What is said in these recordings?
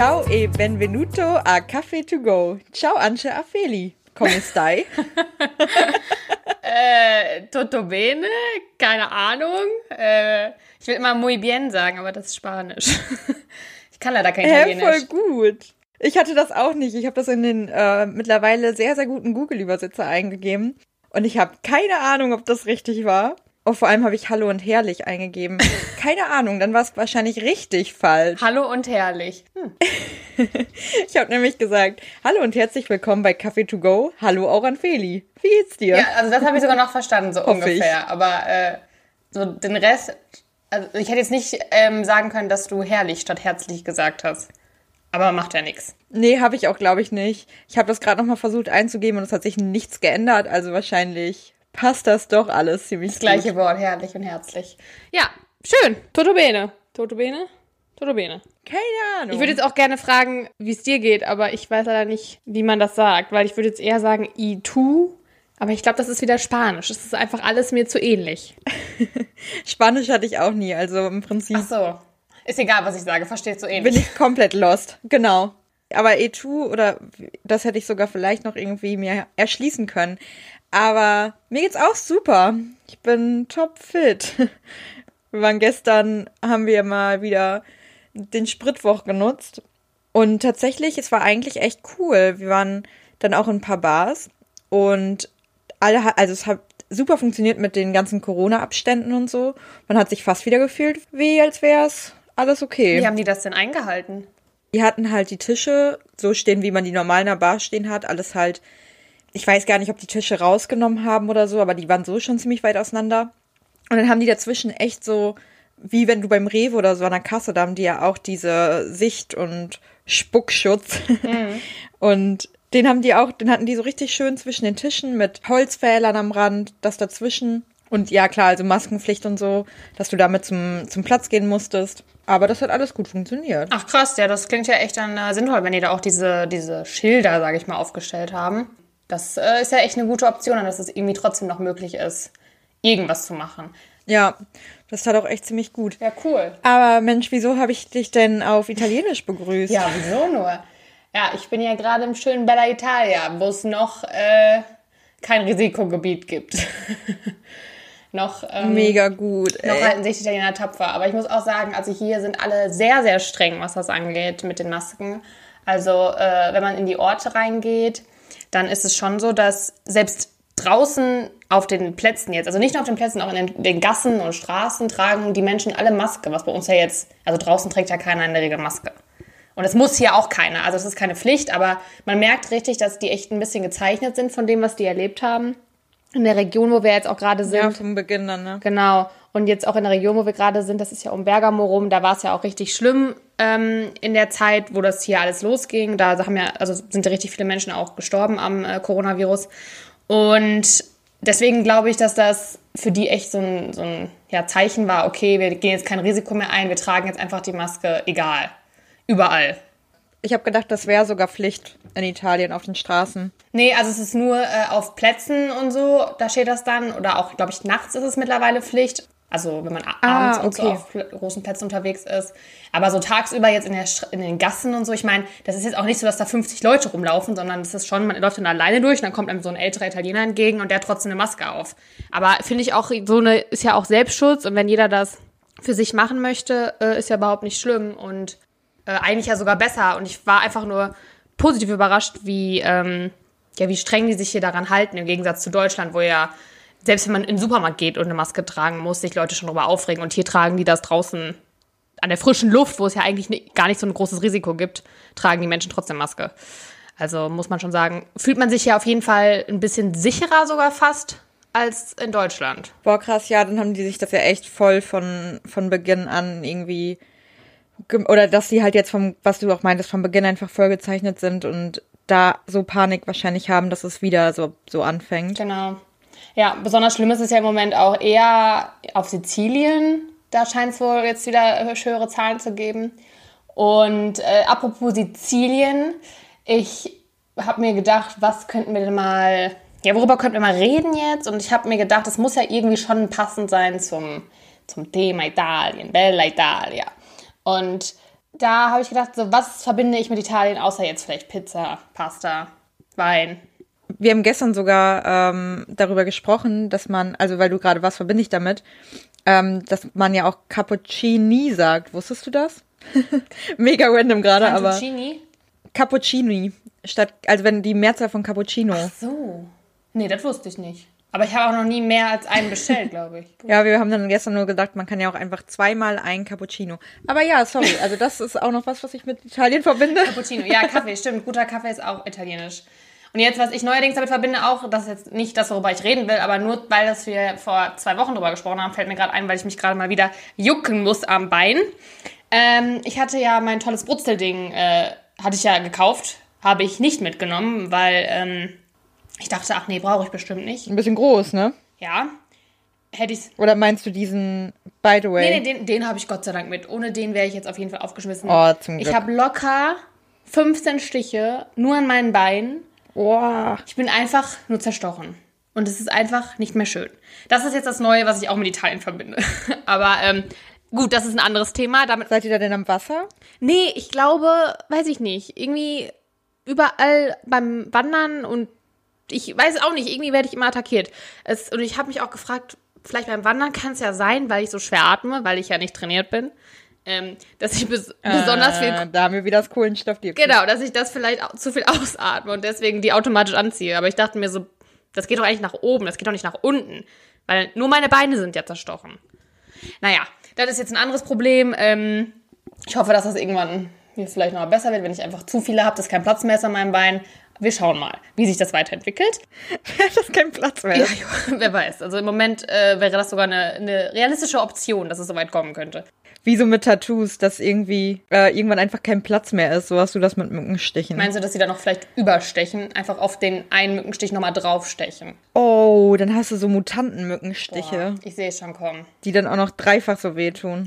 Ciao e benvenuto a Caffè to go. Ciao Ance Afeli. Come stai? äh, Toto bene? Keine Ahnung. Äh, ich will immer muy bien sagen, aber das ist Spanisch. ich kann leider kein Italienisch. Ja, voll gut. Ich hatte das auch nicht. Ich habe das in den äh, mittlerweile sehr, sehr guten Google-Übersetzer eingegeben. Und ich habe keine Ahnung, ob das richtig war. Oh, vor allem habe ich Hallo und Herrlich eingegeben. Keine Ahnung, dann war es wahrscheinlich richtig falsch. Hallo und Herrlich. Hm. ich habe nämlich gesagt, Hallo und herzlich willkommen bei Kaffee to go. Hallo auch an Feli. Wie geht's dir? Ja, also das habe ich sogar noch verstanden, so ungefähr. Ich. Aber äh, so den Rest, also ich hätte jetzt nicht ähm, sagen können, dass du herrlich statt herzlich gesagt hast. Aber macht ja nichts. Nee, habe ich auch, glaube ich, nicht. Ich habe das gerade nochmal versucht einzugeben und es hat sich nichts geändert. Also wahrscheinlich passt das doch alles ziemlich Das gleiche Wort, herrlich und herzlich. Ja, schön. Toto bene. Toto bene? Toto bene. Keine Ahnung. Ich würde jetzt auch gerne fragen, wie es dir geht, aber ich weiß leider nicht, wie man das sagt, weil ich würde jetzt eher sagen i tu, aber ich glaube, das ist wieder Spanisch. Das ist einfach alles mir zu ähnlich. Spanisch hatte ich auch nie, also im Prinzip. Ach so. Ist egal, was ich sage, versteht so ähnlich. Bin ich komplett lost, genau. Aber E2 oder das hätte ich sogar vielleicht noch irgendwie mir erschließen können. Aber mir geht's auch super. Ich bin top fit. Wir waren gestern, haben wir mal wieder den Spritwoch genutzt. Und tatsächlich, es war eigentlich echt cool. Wir waren dann auch in ein paar Bars und alle, also es hat super funktioniert mit den ganzen Corona-Abständen und so. Man hat sich fast wieder gefühlt, wie als wäre es alles okay. Wie haben die das denn eingehalten? Die hatten halt die Tische so stehen, wie man die normal in der Bar stehen hat. Alles halt ich weiß gar nicht, ob die Tische rausgenommen haben oder so, aber die waren so schon ziemlich weit auseinander. Und dann haben die dazwischen echt so, wie wenn du beim Rewe oder so an der Kasse, da haben die ja auch diese Sicht- und Spuckschutz. Mhm. Und den haben die auch, den hatten die so richtig schön zwischen den Tischen mit Holzpfählern am Rand, das dazwischen. Und ja, klar, also Maskenpflicht und so, dass du damit zum, zum Platz gehen musstest. Aber das hat alles gut funktioniert. Ach krass, ja, das klingt ja echt dann äh, sinnvoll, wenn die da auch diese, diese Schilder, sage ich mal, aufgestellt haben. Das äh, ist ja echt eine gute Option, dass es irgendwie trotzdem noch möglich ist, irgendwas zu machen. Ja, das tat auch echt ziemlich gut. Ja, cool. Aber Mensch, wieso habe ich dich denn auf Italienisch begrüßt? Ja, wieso nur? Ja, ich bin ja gerade im schönen Bella Italia, wo es noch äh, kein Risikogebiet gibt. noch ähm, mega gut. Ey. Noch halten sich die Italiener tapfer. Aber ich muss auch sagen, also hier sind alle sehr, sehr streng, was das angeht mit den Masken. Also äh, wenn man in die Orte reingeht, dann ist es schon so, dass selbst draußen auf den Plätzen jetzt, also nicht nur auf den Plätzen, auch in den, Gassen und Straßen tragen die Menschen alle Maske, was bei uns ja jetzt, also draußen trägt ja keiner in der Regel Maske. Und es muss hier auch keiner, also es ist keine Pflicht, aber man merkt richtig, dass die echt ein bisschen gezeichnet sind von dem, was die erlebt haben. In der Region, wo wir jetzt auch gerade sind. Ja, vom Beginn dann, ne? Genau. Und jetzt auch in der Region, wo wir gerade sind, das ist ja um Bergamo rum, da war es ja auch richtig schlimm ähm, in der Zeit, wo das hier alles losging. Da haben ja, also sind ja richtig viele Menschen auch gestorben am äh, Coronavirus. Und deswegen glaube ich, dass das für die echt so ein, so ein ja, Zeichen war, okay, wir gehen jetzt kein Risiko mehr ein, wir tragen jetzt einfach die Maske, egal. Überall. Ich habe gedacht, das wäre sogar Pflicht in Italien auf den Straßen. Nee, also es ist nur äh, auf Plätzen und so, da steht das dann. Oder auch, glaube ich, nachts ist es mittlerweile Pflicht. Also wenn man ah, abends okay. und so auf großen Plätzen unterwegs ist. Aber so tagsüber jetzt in, der, in den Gassen und so, ich meine, das ist jetzt auch nicht so, dass da 50 Leute rumlaufen, sondern das ist schon, man läuft dann alleine durch und dann kommt einem so ein älterer Italiener entgegen und der hat trotzdem eine Maske auf. Aber finde ich auch, so eine ist ja auch Selbstschutz und wenn jeder das für sich machen möchte, äh, ist ja überhaupt nicht schlimm und äh, eigentlich ja sogar besser. Und ich war einfach nur positiv überrascht, wie, ähm, ja, wie streng die sich hier daran halten, im Gegensatz zu Deutschland, wo ja selbst wenn man in den Supermarkt geht und eine Maske tragen muss, sich Leute schon darüber aufregen. Und hier tragen die das draußen an der frischen Luft, wo es ja eigentlich gar nicht so ein großes Risiko gibt, tragen die Menschen trotzdem Maske. Also muss man schon sagen, fühlt man sich ja auf jeden Fall ein bisschen sicherer sogar fast als in Deutschland. Boah, krass, ja, dann haben die sich das ja echt voll von, von Beginn an irgendwie, oder dass sie halt jetzt vom, was du auch meintest, vom Beginn einfach vollgezeichnet sind und da so Panik wahrscheinlich haben, dass es wieder so, so anfängt. Genau. Ja, besonders schlimm ist es ja im Moment auch eher auf Sizilien. Da scheint es wohl jetzt wieder höhere Zahlen zu geben. Und äh, apropos Sizilien, ich habe mir gedacht, was könnten wir denn mal, ja, worüber könnten wir mal reden jetzt? Und ich habe mir gedacht, es muss ja irgendwie schon passend sein zum, zum Thema Italien, Bella Italia. Und da habe ich gedacht, so was verbinde ich mit Italien, außer jetzt vielleicht Pizza, Pasta, Wein. Wir haben gestern sogar ähm, darüber gesprochen, dass man, also weil du gerade, was verbinde ich damit, ähm, dass man ja auch Cappuccini sagt. Wusstest du das? Mega random gerade, aber. Cappuccini? Cappuccini. Statt, also wenn die Mehrzahl von Cappuccino. Ach so. Nee, das wusste ich nicht. Aber ich habe auch noch nie mehr als einen bestellt, glaube ich. ja, wir haben dann gestern nur gedacht, man kann ja auch einfach zweimal ein Cappuccino. Aber ja, sorry, also das ist auch noch was, was ich mit Italien verbinde. Cappuccino, ja, Kaffee, stimmt. Guter Kaffee ist auch italienisch. Und jetzt, was ich neuerdings damit verbinde, auch, das ist jetzt nicht das, worüber ich reden will, aber nur weil das wir vor zwei Wochen drüber gesprochen haben, fällt mir gerade ein, weil ich mich gerade mal wieder jucken muss am Bein. Ähm, ich hatte ja mein tolles Brutzelding, äh, hatte ich ja gekauft, habe ich nicht mitgenommen, weil ähm, ich dachte, ach nee, brauche ich bestimmt nicht. Ein bisschen groß, ne? Ja. Hätte ich's. Oder meinst du diesen, by the way? Nee, nee, den, den habe ich Gott sei Dank mit. Ohne den wäre ich jetzt auf jeden Fall aufgeschmissen. Oh, zum Glück. Ich habe locker 15 Stiche nur an meinen Beinen. Oh. Ich bin einfach nur zerstochen. Und es ist einfach nicht mehr schön. Das ist jetzt das Neue, was ich auch mit Italien verbinde. Aber ähm, gut, das ist ein anderes Thema. Damit Seid ihr da denn am Wasser? Nee, ich glaube, weiß ich nicht. Irgendwie überall beim Wandern und ich weiß auch nicht, irgendwie werde ich immer attackiert. Es, und ich habe mich auch gefragt, vielleicht beim Wandern kann es ja sein, weil ich so schwer atme, weil ich ja nicht trainiert bin, ähm, dass ich bes besonders viel. Äh, da haben wir wieder das Kohlenstoffdioxid. Genau, dass ich das vielleicht zu viel ausatme und deswegen die automatisch anziehe. Aber ich dachte mir so, das geht doch eigentlich nach oben, das geht doch nicht nach unten. Weil nur meine Beine sind ja zerstochen. Naja, das ist jetzt ein anderes Problem. Ähm, ich hoffe, dass das irgendwann mir vielleicht noch besser wird, wenn ich einfach zu viele habe, dass kein Platz mehr ist an meinem Bein. Wir schauen mal, wie sich das weiterentwickelt. das ist kein Platz mehr. Ja, ja, wer weiß. Also im Moment äh, wäre das sogar eine, eine realistische Option, dass es so weit kommen könnte. Wie so mit Tattoos, dass irgendwie äh, irgendwann einfach kein Platz mehr ist. So hast du das mit Mückenstichen. Meinst du, dass sie da noch vielleicht überstechen? Einfach auf den einen Mückenstich nochmal draufstechen? Oh, dann hast du so Mutantenmückenstiche, ich sehe es schon kommen. die dann auch noch dreifach so wehtun.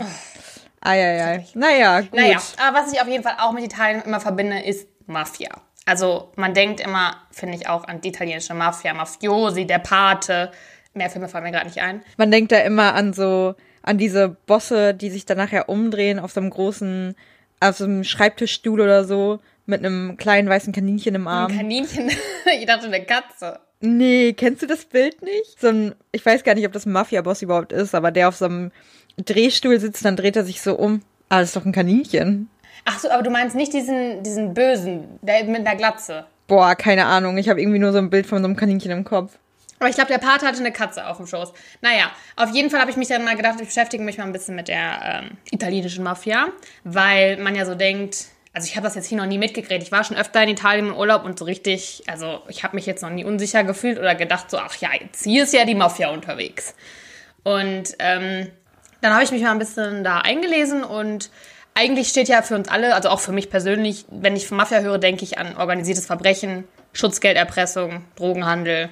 Eieiei. Naja, gut. Naja, aber was ich auf jeden Fall auch mit Italien immer verbinde, ist Mafia. Also man denkt immer, finde ich auch, an die italienische Mafia, Mafiosi, der Pate. Mehr Filme fallen mir gerade nicht ein. Man denkt da immer an so, an diese Bosse, die sich dann nachher umdrehen auf so einem großen, auf so einem Schreibtischstuhl oder so, mit einem kleinen weißen Kaninchen im Arm. Ein Kaninchen. ich dachte, eine Katze. Nee, kennst du das Bild nicht? So ein, ich weiß gar nicht, ob das ein Mafia-Boss überhaupt ist, aber der auf so einem Drehstuhl sitzt, dann dreht er sich so um. Ah, das ist doch ein Kaninchen. Ach so, aber du meinst nicht diesen, diesen Bösen, der mit einer Glatze. Boah, keine Ahnung. Ich habe irgendwie nur so ein Bild von so einem Kaninchen im Kopf. Aber ich glaube, der Pate hatte eine Katze auf dem Schoß. Naja, auf jeden Fall habe ich mich dann mal gedacht, ich beschäftige mich mal ein bisschen mit der ähm, italienischen Mafia, weil man ja so denkt, also ich habe das jetzt hier noch nie mitgekriegt. Ich war schon öfter in Italien im Urlaub und so richtig, also ich habe mich jetzt noch nie unsicher gefühlt oder gedacht so, ach ja, jetzt hier ist ja die Mafia unterwegs. Und ähm, dann habe ich mich mal ein bisschen da eingelesen und eigentlich steht ja für uns alle, also auch für mich persönlich, wenn ich von Mafia höre, denke ich an organisiertes Verbrechen, Schutzgelderpressung, Drogenhandel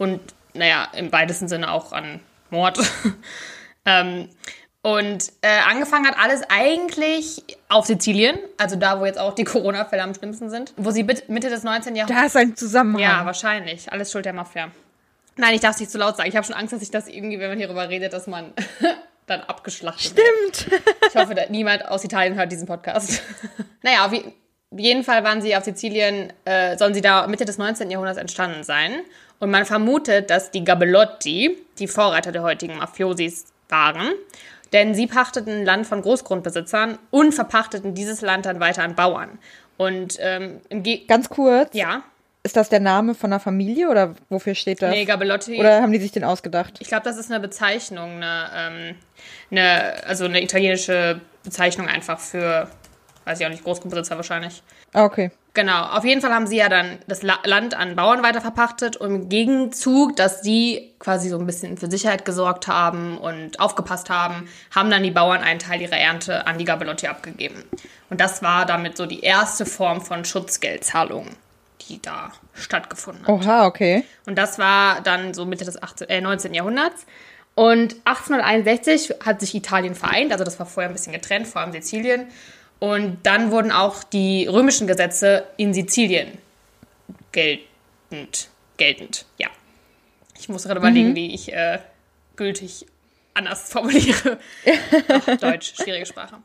und, naja, im weitesten Sinne auch an Mord. ähm, und äh, angefangen hat alles eigentlich auf Sizilien, also da, wo jetzt auch die Corona-Fälle am schlimmsten sind, wo sie Mitte des 19. Jahrhunderts. Da ist ein Zusammenhang. Ja, wahrscheinlich. Alles Schuld der Mafia. Nein, ich darf es nicht zu laut sagen. Ich habe schon Angst, dass ich das irgendwie, wenn man hierüber redet, dass man dann abgeschlachtet wird. Stimmt. Ich hoffe, dass niemand aus Italien hört diesen Podcast. naja, auf jeden Fall waren sie auf Sizilien, äh, sollen sie da Mitte des 19. Jahrhunderts entstanden sein. Und man vermutet, dass die Gabelotti die Vorreiter der heutigen Mafiosis waren. Denn sie pachteten Land von Großgrundbesitzern und verpachteten dieses Land dann weiter an Bauern. Und ähm, im Ge Ganz kurz. Ja. Ist das der Name von einer Familie oder wofür steht das? Nee, Gabelotti. Oder haben die sich den ausgedacht? Ich glaube, das ist eine Bezeichnung, eine, ähm, eine, also eine italienische Bezeichnung einfach für, weiß ich auch nicht, Großgrundbesitzer wahrscheinlich. Ah, okay. Genau, auf jeden Fall haben sie ja dann das La Land an Bauern weiterverpachtet und im Gegenzug, dass sie quasi so ein bisschen für Sicherheit gesorgt haben und aufgepasst haben, haben dann die Bauern einen Teil ihrer Ernte an die Gabelotti abgegeben. Und das war damit so die erste Form von Schutzgeldzahlung, die da stattgefunden hat. Oha, okay. Und das war dann so Mitte des 18, äh, 19. Jahrhunderts. Und 1861 hat sich Italien vereint, also das war vorher ein bisschen getrennt, vor allem Sizilien. Und dann wurden auch die römischen Gesetze in Sizilien geltend. Geltend, ja. Ich muss gerade überlegen, wie ich äh, gültig anders formuliere. Ach, Deutsch, schwierige Sprache.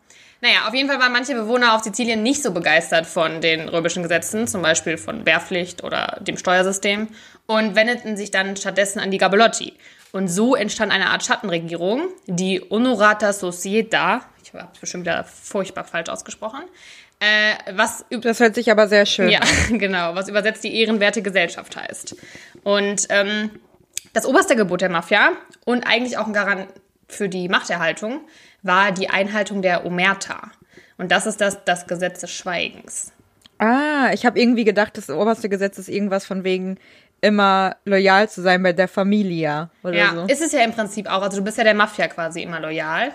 Naja, auf jeden Fall waren manche Bewohner auf Sizilien nicht so begeistert von den römischen Gesetzen, zum Beispiel von Wehrpflicht oder dem Steuersystem, und wendeten sich dann stattdessen an die Gabelotti. Und so entstand eine Art Schattenregierung, die Honorata Societa, ich habe es bestimmt wieder furchtbar falsch ausgesprochen, äh, was das hört sich aber sehr schön ja, genau, was übersetzt die ehrenwerte Gesellschaft heißt. Und ähm, das oberste Gebot der Mafia und eigentlich auch ein Garant für die Machterhaltung war die Einhaltung der Omerta. Und das ist das, das Gesetz des Schweigens. Ah, ich habe irgendwie gedacht, das oberste Gesetz ist irgendwas von wegen immer loyal zu sein bei der Familie oder ja, so. ist es ja im Prinzip auch. Also du bist ja der Mafia quasi immer loyal.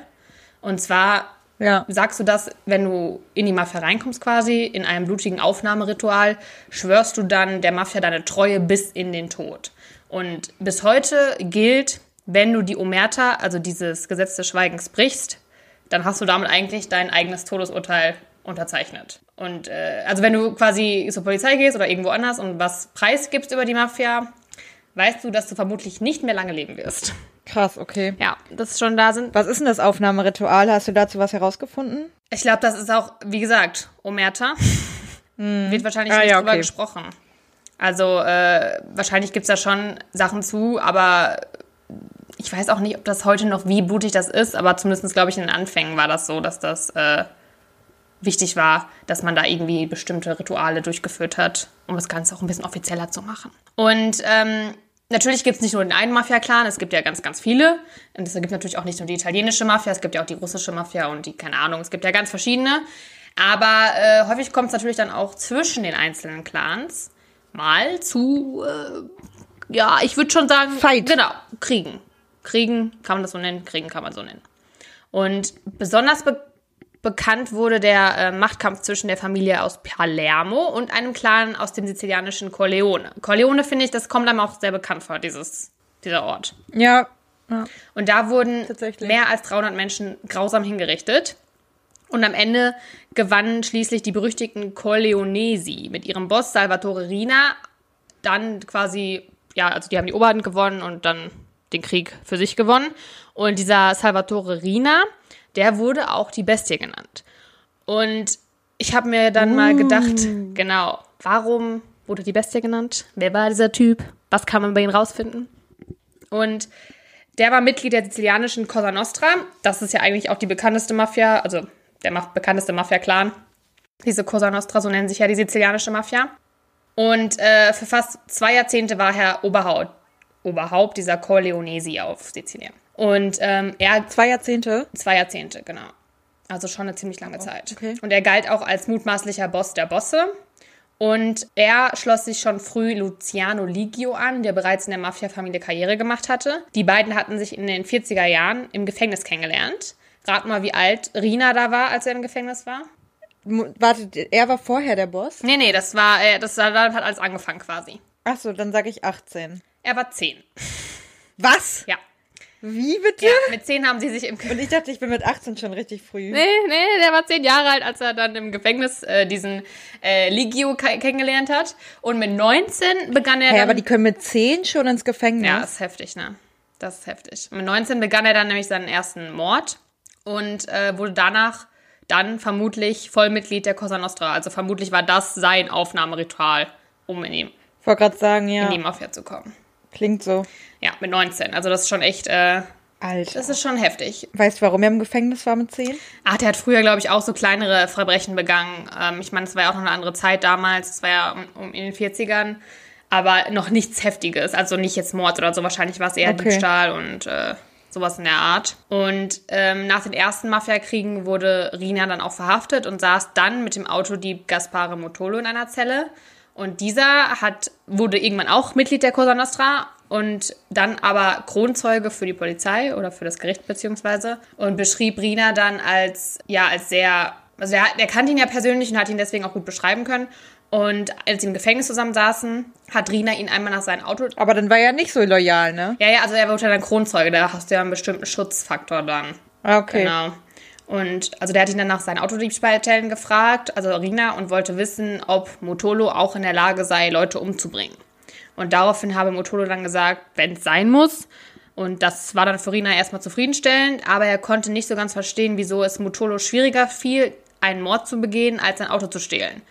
Und zwar ja. sagst du das, wenn du in die Mafia reinkommst quasi, in einem blutigen Aufnahmeritual, schwörst du dann der Mafia deine Treue bis in den Tod. Und bis heute gilt, wenn du die Omerta, also dieses Gesetz des Schweigens, brichst, dann hast du damit eigentlich dein eigenes Todesurteil unterzeichnet. Und äh, also wenn du quasi zur Polizei gehst oder irgendwo anders und was preisgibst über die Mafia, weißt du, dass du vermutlich nicht mehr lange leben wirst. Krass, okay. Ja, das schon da sind. Was ist denn das Aufnahmeritual? Hast du dazu was herausgefunden? Ich glaube, das ist auch, wie gesagt, Omerta. Hm. Wird wahrscheinlich Ah, nicht ja, drüber okay. gesprochen. Also äh, wahrscheinlich gibt's da schon Sachen zu, aber ich weiß auch nicht, ob das heute noch wie blutig das ist, aber zumindest glaube ich in den Anfängen war das so, dass das äh, wichtig war, dass man da irgendwie bestimmte Rituale durchgeführt hat, um das Ganze auch ein bisschen offizieller zu machen. Und ähm, natürlich gibt es nicht nur den einen Mafia-Clan, es gibt ja ganz, ganz viele. Und es gibt natürlich auch nicht nur die italienische Mafia, es gibt ja auch die russische Mafia und die, keine Ahnung, es gibt ja ganz verschiedene. Aber äh, häufig kommt es natürlich dann auch zwischen den einzelnen Clans mal zu, äh, ja, ich würde schon sagen, Fight. Genau, Kriegen. Kriegen kann man das so nennen, Kriegen kann man so nennen. Und besonders be bekannt wurde der äh, Machtkampf zwischen der Familie aus Palermo und einem Clan aus dem sizilianischen Corleone. Corleone, finde ich, das kommt einem auch sehr bekannt vor, dieses, dieser Ort. Ja. ja. Und da wurden mehr als 300 Menschen grausam hingerichtet. Und am Ende gewannen schließlich die berüchtigten Corleonesi mit ihrem Boss Salvatore Rina dann quasi, ja, also die haben die Oberhand gewonnen und dann den Krieg für sich gewonnen. Und dieser Salvatore Rina, der wurde auch die Bestie genannt. Und ich habe mir dann mal gedacht, genau, warum wurde die Bestie genannt? Wer war dieser Typ? Was kann man bei ihm rausfinden? Und der war Mitglied der sizilianischen Cosa Nostra. Das ist ja eigentlich auch die bekannteste Mafia, also der bekannteste Mafia-Clan. Diese Cosa Nostra, so nennen sich ja die sizilianische Mafia. Und äh, für fast zwei Jahrzehnte war er Oberhaupt, Oberhaupt dieser Corleonesi auf Sizilien. Und ähm, er Zwei Jahrzehnte. Zwei Jahrzehnte, genau. Also schon eine ziemlich lange Zeit. okay. Und er galt auch als mutmaßlicher Boss der Bosse. Und er schloss sich schon früh Luciano Ligio an, der bereits in der Mafia-Familie Karriere gemacht hatte. Die beiden hatten sich in den 40er Jahren im Gefängnis kennengelernt. Rat mal, wie alt Rina da war, als er im Gefängnis war. Warte, er war vorher der Boss? Nee, nee, das war, äh, das war, hat alles angefangen quasi. Ach so, dann sage ich 18. Er war 10. Was? Ja. Wie bitte? ja. Mit 10 haben sie sich im Und ich dachte, ich bin mit 18 schon richtig früh. Nee, nee, der war zehn Jahre alt, als er dann im Gefängnis äh, diesen äh, Ligio ke- kennengelernt hat. Und mit 19 begann er dann... aber die können mit 10 schon ins Gefängnis. ja, ist heftig, ne? Das ist heftig. Mit 19 begann er dann nämlich seinen ersten Mord und äh, wurde danach dann vermutlich Vollmitglied der Cosa Nostra. Also vermutlich war das sein Aufnahmeritual, um in die, Ich wollte gerade sagen, in ja. Mafia zu kommen. Klingt so. Ja, mit 19. Also das ist schon echt, äh, Alter. das ist schon heftig. Weißt du, warum er im Gefängnis war mit 10? Ach, der hat früher, glaube ich, auch so kleinere Verbrechen begangen. Ähm, ich meine, es war ja auch noch eine andere Zeit damals. Es war ja um, um in den 40ern. Aber noch nichts Heftiges. Also nicht jetzt Mord oder so. Wahrscheinlich war es eher Okay. Diebstahl und äh, sowas in der Art. Und ähm, nach den ersten Mafiakriegen wurde Rina dann auch verhaftet und saß dann mit dem Autodieb Gaspare Motolo in einer Zelle. Und dieser hat, wurde irgendwann auch Mitglied der Cosa Nostra und dann aber Kronzeuge für die Polizei oder für das Gericht beziehungsweise und beschrieb Rina dann als, ja, als sehr, also er, er kannte ihn ja persönlich und hat ihn deswegen auch gut beschreiben können. Und als sie im Gefängnis zusammen saßen, hat Rina ihn einmal nach seinem Auto Aber dann war er nicht so loyal, ne? ja, ja, also er wurde ja dann Kronzeuge, da hast du ja einen bestimmten Schutzfaktor dann. Ah, okay. Genau. Und also der hat ihn dann nach seinen Autodiebstählen gefragt, also Rina, und wollte wissen, ob Motolo auch in der Lage sei, Leute umzubringen. Und daraufhin habe Motolo dann gesagt, wenn es sein muss. Und das war dann für Rina erstmal zufriedenstellend, aber er konnte nicht so ganz verstehen, wieso es Mutolo schwieriger fiel, einen Mord zu begehen, als ein Auto zu stehlen.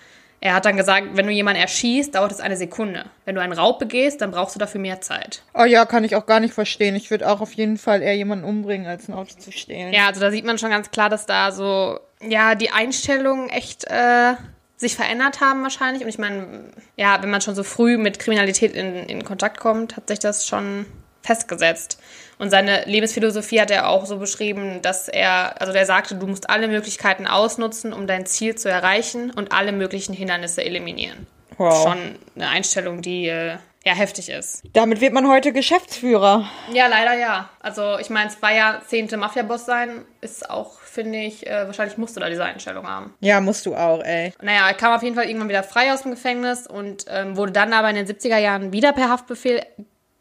Er hat dann gesagt, wenn du jemanden erschießt, dauert es eine Sekunde. Wenn du einen Raub begehst, dann brauchst du dafür mehr Zeit. Oh ja, kann ich auch gar nicht verstehen. Ich würde auch auf jeden Fall eher jemanden umbringen, als ein Auto zu stehlen. Ja, also da sieht man schon ganz klar, dass da so, ja, die Einstellungen echt äh, sich verändert haben wahrscheinlich. Und ich meine, ja, wenn man schon so früh mit Kriminalität in, in Kontakt kommt, hat sich das schon festgesetzt. Und seine Lebensphilosophie hat er auch so beschrieben, dass er, also der sagte, du musst alle Möglichkeiten ausnutzen, um dein Ziel zu erreichen und alle möglichen Hindernisse eliminieren. Wow. Schon eine Einstellung, die äh, ja heftig ist. Damit wird man heute Geschäftsführer. Ja, leider ja. Also ich meine, zwei Jahrzehnte Mafia-Boss sein ist auch, finde ich, äh, wahrscheinlich musst du da diese Einstellung haben. Ja, musst du auch, ey. Naja, er kam auf jeden Fall irgendwann wieder frei aus dem Gefängnis und ähm, wurde dann aber in den 70er Jahren wieder per Haftbefehl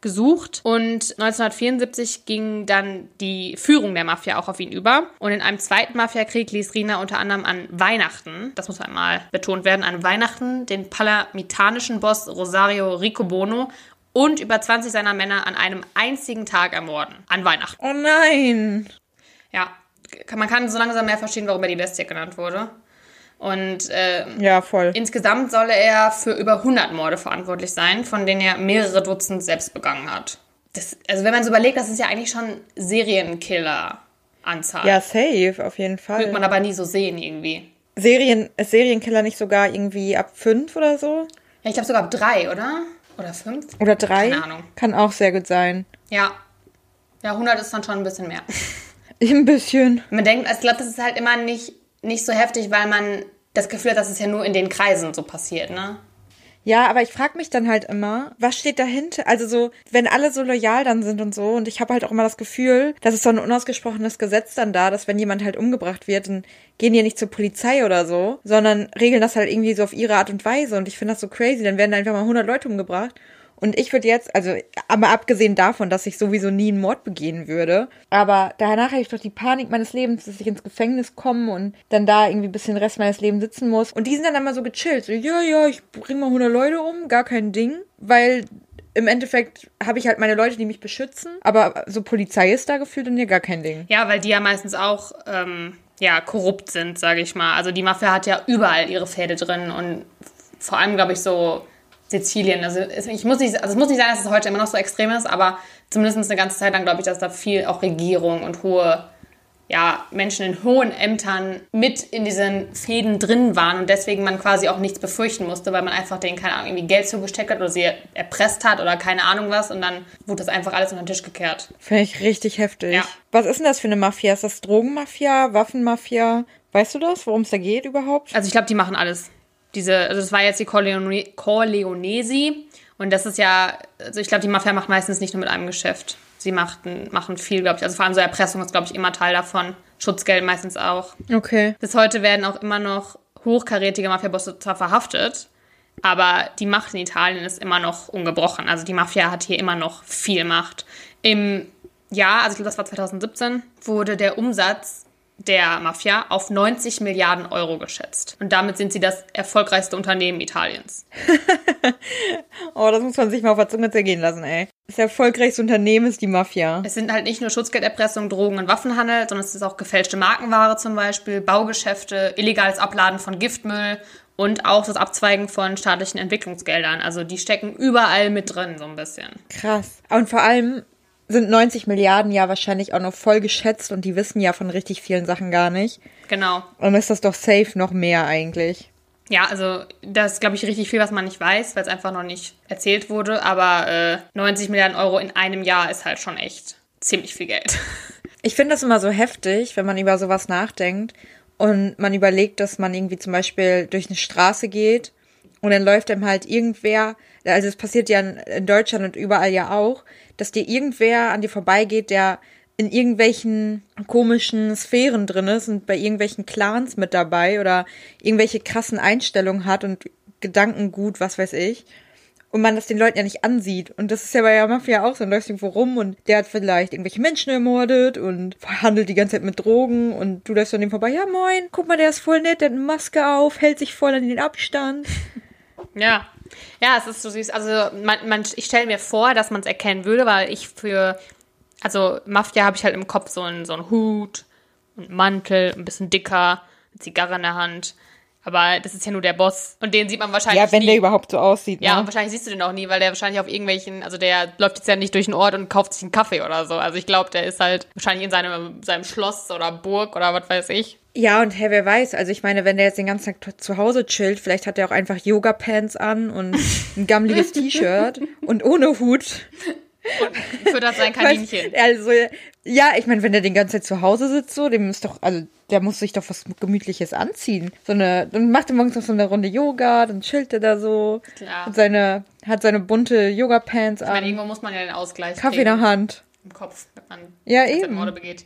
gesucht und 1974 ging dann die Führung der Mafia auch auf ihn über und in einem zweiten Mafiakrieg ließ Rina unter anderem an Weihnachten, das muss einmal betont werden, an Weihnachten den palamitanischen Boss Rosario Ricobono und über 20 seiner Männer an einem einzigen Tag ermorden. An Weihnachten. Oh nein! Ja, man kann so langsam mehr verstehen, warum er die Bestie genannt wurde. Und äh, ja, voll. insgesamt solle er für über 100 Morde verantwortlich sein, von denen er mehrere Dutzend selbst begangen hat. Das, also wenn man so überlegt, das ist ja eigentlich schon Serienkiller-Anzahl. Ja, safe, auf jeden Fall. Wird man aber nie so sehen irgendwie. Serien, ist Serienkiller nicht sogar irgendwie ab 5 oder so? Ja, ich glaube sogar ab 3, oder? Oder 5? Oder 3? Keine Ahnung. Kann auch sehr gut sein. Ja. Ja, 100 ist dann schon ein bisschen mehr. Ein bisschen. Man denkt, also ich glaube, das ist halt immer nicht nicht so heftig, weil man das Gefühl hat, dass es ja nur in den Kreisen so passiert, ne? Ja, aber ich frage mich dann halt immer, was steht dahinter? Also so, wenn alle so loyal dann sind und so, und ich habe halt auch immer das Gefühl, dass es so ein unausgesprochenes Gesetz dann da, dass wenn jemand halt umgebracht wird, dann gehen die nicht zur Polizei oder so, sondern regeln das halt irgendwie so auf ihre Art und Weise. Und ich finde das so crazy, dann werden einfach mal 100 Leute umgebracht und ich würde jetzt, also, aber abgesehen davon, dass ich sowieso nie einen Mord begehen würde, aber danach habe ich doch die Panik meines Lebens, dass ich ins Gefängnis komme und dann da irgendwie ein bisschen den Rest meines Lebens sitzen muss. Und die sind dann immer so gechillt. So, ja, ja, ich bringe mal 100 Leute um, gar kein Ding. Weil im Endeffekt habe ich halt meine Leute, die mich beschützen. Aber so Polizei ist da gefühlt und ja gar kein Ding. Ja, weil die ja meistens auch, ähm, ja, korrupt sind, sage ich mal. Also die Mafia hat ja überall ihre Fäde drin und vor allem, glaube ich, so Sizilien. Also ich muss nicht, also es muss nicht sein, dass es heute immer noch so extrem ist, aber zumindest eine ganze Zeit lang glaube ich, dass da viel auch Regierung und hohe ja, Menschen in hohen Ämtern mit in diesen Fäden drin waren und deswegen man quasi auch nichts befürchten musste, weil man einfach denen, keine Ahnung, irgendwie Geld zugesteckt hat oder sie erpresst hat oder keine Ahnung was und dann wurde das einfach alles unter den Tisch gekehrt. Finde ich richtig heftig. Ja. Was ist denn das für eine Mafia? Ist das Drogenmafia, Waffenmafia? Weißt du das, worum es da geht überhaupt? Also ich glaube, die machen alles diese, also das war jetzt die Corleone Corleonesi und das ist ja, also ich glaube, die Mafia macht meistens nicht nur mit einem Geschäft. Sie machten, machen viel, glaube ich. Also vor allem so Erpressung ist, glaube ich, immer Teil davon. Schutzgeld meistens auch. Okay. Bis heute werden auch immer noch hochkarätige Mafiabosse zwar verhaftet, aber die Macht in Italien ist immer noch ungebrochen. Also die Mafia hat hier immer noch viel Macht. Im Jahr, also ich glaube, das war 2017, wurde der Umsatz der Mafia auf 90 Milliarden Euro geschätzt. Und damit sind sie das erfolgreichste Unternehmen Italiens. oh, das muss man sich mal auf der Zunge zergehen lassen, ey. Das erfolgreichste Unternehmen ist die Mafia. Es sind halt nicht nur Schutzgelderpressung, Drogen und Waffenhandel, sondern es ist auch gefälschte Markenware zum Beispiel, Baugeschäfte, illegales Abladen von Giftmüll und auch das Abzweigen von staatlichen Entwicklungsgeldern. Also die stecken überall mit drin, so ein bisschen. Krass. Und vor allem, sind 90 Milliarden ja wahrscheinlich auch noch voll geschätzt und die wissen ja von richtig vielen Sachen gar nicht. Genau. Und ist das doch safe noch mehr eigentlich. Ja, also das ist, glaube ich, richtig viel, was man nicht weiß, weil es einfach noch nicht erzählt wurde. Aber äh, 90 Milliarden Euro in einem Jahr ist halt schon echt ziemlich viel Geld. Ich finde das immer so heftig, wenn man über sowas nachdenkt und man überlegt, dass man irgendwie zum Beispiel durch eine Straße geht und dann läuft einem halt irgendwer, also es passiert ja in Deutschland und überall ja auch, dass dir irgendwer an dir vorbeigeht, der in irgendwelchen komischen Sphären drin ist und bei irgendwelchen Clans mit dabei oder irgendwelche krassen Einstellungen hat und Gedankengut, was weiß ich. Und man das den Leuten ja nicht ansieht. Und das ist ja bei der Mafia auch so. Dann läufst du irgendwo rum und der hat vielleicht irgendwelche Menschen ermordet und verhandelt die ganze Zeit mit Drogen und du läufst an dem vorbei. Ja, moin, guck mal, der ist voll nett, der hat eine Maske auf, hält sich voll an den Abstand. Ja, ja, es ist so süß. Also man, man, ich stelle mir vor, dass man es erkennen würde, weil ich für Also Mafia habe ich halt im Kopf so einen, so einen Hut und Mantel, ein bisschen dicker, eine Zigarre in der Hand. Aber das ist ja nur der Boss. Und den sieht man wahrscheinlich. Ja, wenn nie. der überhaupt so aussieht. Ja, ne? und wahrscheinlich siehst du den auch nie, weil der wahrscheinlich auf irgendwelchen, also der läuft jetzt ja nicht durch den Ort und kauft sich einen Kaffee oder so. Also ich glaube, der ist halt wahrscheinlich in seinem, seinem Schloss oder Burg oder was weiß ich. Ja, und hey, wer weiß, also ich meine, wenn der jetzt den ganzen Tag zu Hause chillt, vielleicht hat er auch einfach Yoga-Pants an und ein gammeliges T-Shirt und ohne Hut. Und füttert sein Kaninchen. Also, ja, ich meine, wenn der den ganze Zeit zu Hause sitzt, so, dem ist doch, also, der muss sich doch was Gemütliches anziehen. So eine, dann macht er morgens noch so eine Runde Yoga, dann chillt er da so. Klar. Hat seine, hat seine bunte Yoga-Pants Ich meine, an. irgendwo muss man ja den Ausgleich Kaffee in der Hand. im Kopf, wenn man Ja, eben. Morde begeht.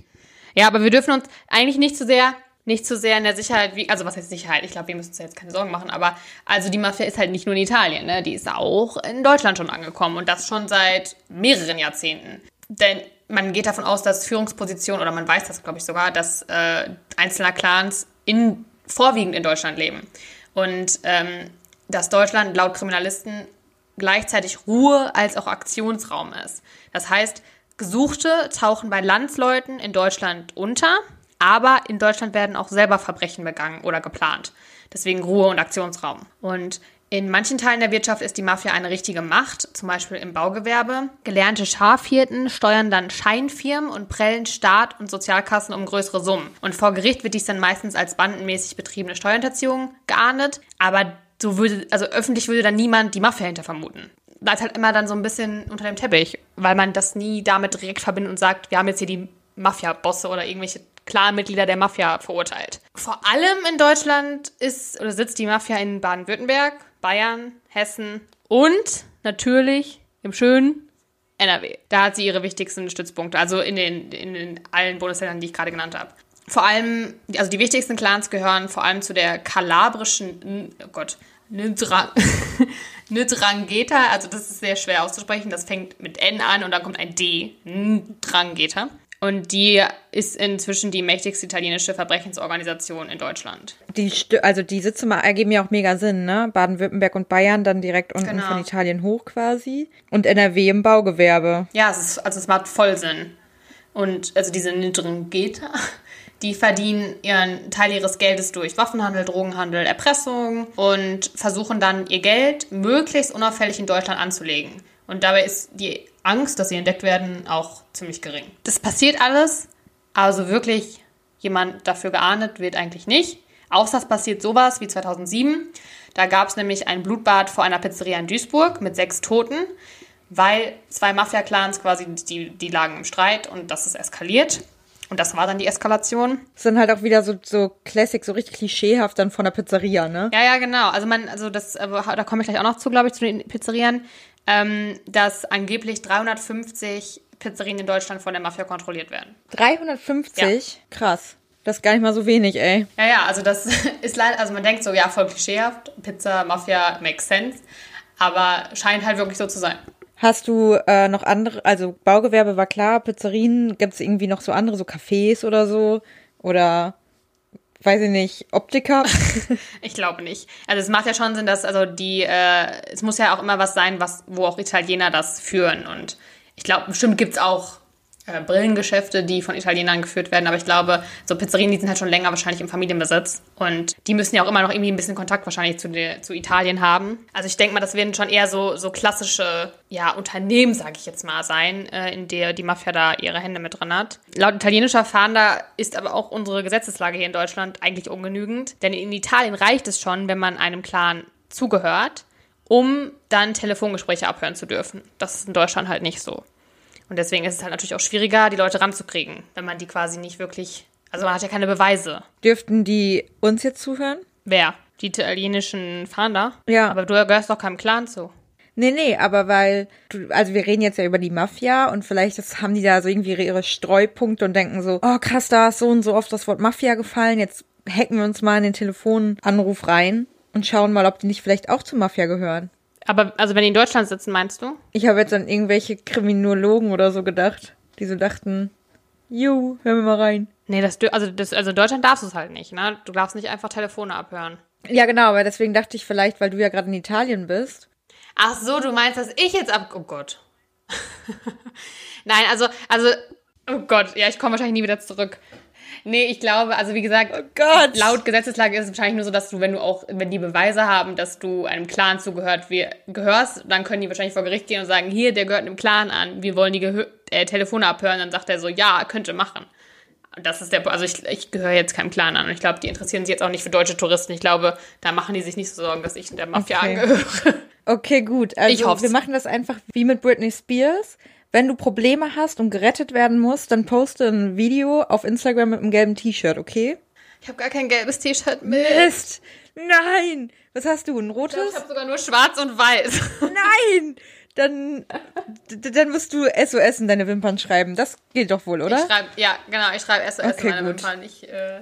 Ja, aber wir dürfen uns eigentlich nicht zu sehr, nicht zu sehr in der Sicherheit, wie, also was heißt Sicherheit? Ich glaube, wir müssen uns jetzt keine Sorgen machen, aber also die Mafia ist halt nicht nur in Italien, ne? Die ist auch in Deutschland schon angekommen und das schon seit mehreren Jahrzehnten. Denn man geht davon aus, dass Führungspositionen, oder man weiß das, glaube ich, sogar, dass äh, einzelner Clans in, vorwiegend in Deutschland leben. Und ähm, dass Deutschland laut Kriminalisten gleichzeitig Ruhe als auch Aktionsraum ist. Das heißt, Gesuchte tauchen bei Landsleuten in Deutschland unter, aber in Deutschland werden auch selber Verbrechen begangen oder geplant. Deswegen Ruhe und Aktionsraum. Und in manchen Teilen der Wirtschaft ist die Mafia eine richtige Macht, zum Beispiel im Baugewerbe. Gelernte Schafhirten steuern dann Scheinfirmen und prellen Staat und Sozialkassen um größere Summen. Und vor Gericht wird dies dann meistens als bandenmäßig betriebene Steuerhinterziehung geahndet, aber so würde, also öffentlich würde dann niemand die Mafia hinter vermuten. Bleibt halt immer dann so ein bisschen unter dem Teppich, weil man das nie damit direkt verbindet und sagt, wir haben jetzt hier die Mafia-Bosse oder irgendwelche Clanmitglieder der Mafia verurteilt. Vor allem in Deutschland ist oder sitzt die Mafia in Baden-Württemberg, Bayern, Hessen und natürlich im schönen NRW. Da hat sie ihre wichtigsten Stützpunkte, also in den, in den allen Bundesländern, die ich gerade genannt habe. Vor allem, also die wichtigsten Clans gehören vor allem zu der kalabrischen, oh Gott, Ndra- Ndrangheta, also das ist sehr schwer auszusprechen, das fängt mit N an und dann kommt ein D, Ndrangheta. Und die ist inzwischen die mächtigste italienische Verbrechensorganisation in Deutschland. Die, also die Sitze mal ergeben ja auch mega Sinn, ne? Baden-Württemberg und Bayern dann direkt unten Genau. von Italien hoch quasi. Und NRW im Baugewerbe. Ja, es ist, also es macht voll Sinn. Und also diese Ndrangheta, die verdienen ihren Teil ihres Geldes durch Waffenhandel, Drogenhandel, Erpressung und versuchen dann ihr Geld möglichst unauffällig in Deutschland anzulegen. Und dabei ist die Angst, dass sie entdeckt werden, auch ziemlich gering. Das passiert alles, also wirklich jemand dafür geahndet wird eigentlich nicht. Außer es passiert sowas wie 2007. Da gab es nämlich ein Blutbad vor einer Pizzeria in Duisburg mit sechs Toten, weil zwei Mafia-Clans quasi, die, die lagen im Streit und das ist eskaliert. Und das war dann die Eskalation. Das sind halt auch wieder so, so Classic, so richtig klischeehaft dann von der Pizzeria, ne? Ja, ja, genau. Also man, also das, äh, da komme ich gleich auch noch zu, glaube ich, zu den Pizzerien, ähm, dass angeblich 350 Pizzerien in Deutschland von der Mafia kontrolliert werden. 350? Krass. Das ist gar nicht mal so wenig, ey. Ja, ja, also das ist leider, also man denkt so, ja, voll klischeehaft, Pizza, Mafia, makes sense, aber scheint halt wirklich so zu sein. Hast du äh, noch andere, also Baugewerbe war klar, Pizzerien, gibt es irgendwie noch so andere, so Cafés oder so? Oder, weiß ich nicht, Optiker? Ich glaube nicht. Also es macht ja schon Sinn, dass also die, äh, es muss ja auch immer was sein, was, wo auch Italiener das führen. Und ich glaube, bestimmt gibt's auch äh, Brillengeschäfte, die von Italienern geführt werden. Aber ich glaube, so Pizzerien, die sind halt schon länger wahrscheinlich im Familienbesitz. Und die müssen ja auch immer noch irgendwie ein bisschen Kontakt wahrscheinlich zu, der, zu Italien haben. Also ich denke mal, das werden schon eher so, so klassische ja, Unternehmen, sage ich jetzt mal, sein, äh, in der die Mafia da ihre Hände mit drin hat. Laut italienischer Fahnder ist aber auch unsere Gesetzeslage hier in Deutschland eigentlich ungenügend. Denn in Italien reicht es schon, wenn man einem Clan zugehört, um dann Telefongespräche abhören zu dürfen. Das ist in Deutschland halt nicht so. Und deswegen ist es halt natürlich auch schwieriger, die Leute ranzukriegen, wenn man die quasi nicht wirklich. Also man hat ja keine Beweise. Dürften die uns jetzt zuhören? Wer? Die italienischen Fahnder? Ja. Aber du gehörst doch keinem Clan zu. Nee, nee, aber weil, du, also wir reden jetzt ja über die Mafia und vielleicht das, haben die da so irgendwie ihre, ihre Streupunkte und denken so, oh krass, da ist so und so oft das Wort Mafia gefallen, jetzt hacken wir uns mal in den Telefonanruf rein und schauen mal, ob die nicht vielleicht auch zur Mafia gehören. Aber also wenn die in Deutschland sitzen, meinst du? Ich habe jetzt an irgendwelche Kriminologen oder so gedacht, die so dachten, ju, hör mir mal rein. Nee, das, also, das, also in Deutschland darfst du es halt nicht, ne? Du darfst nicht einfach Telefone abhören. Ja, genau, aber deswegen dachte ich vielleicht, weil du ja gerade in Italien bist. Ach so, du meinst, dass ich jetzt ab... Oh Gott. Nein, also, also, oh Gott, ja, ich komme wahrscheinlich nie wieder zurück. Nee, ich glaube, also wie gesagt, oh laut Gesetzeslage ist es wahrscheinlich nur so, dass du, wenn du auch, wenn die Beweise haben, dass du einem Clan zugehört wie, gehörst, dann können die wahrscheinlich vor Gericht gehen und sagen, hier, der gehört einem Clan an, wir wollen die Gehör äh, Telefone abhören. Dann sagt er so, ja, könnte machen. Das ist der, also ich, ich gehöre jetzt keinem Clan an und ich glaube, die interessieren sich jetzt auch nicht für deutsche Touristen. Ich glaube, da machen die sich nicht so Sorgen, dass ich der Mafia okay. angehöre. Okay, gut. Also ich hoffe. wir machen das einfach wie mit Britney Spears wenn du Probleme hast und gerettet werden musst, dann poste ein Video auf Instagram mit einem gelben T-Shirt, okay? Ich habe gar kein gelbes T-Shirt mit. Mist! Nein! Was hast du? Ein rotes? Ich, ich habe sogar nur schwarz und weiß. Nein! Dann, dann musst du SOS in deine Wimpern schreiben. Das geht doch wohl, oder? Ich schreibe, ja, genau, ich schreibe SOS okay, in meine gut. Wimpern. Ich äh,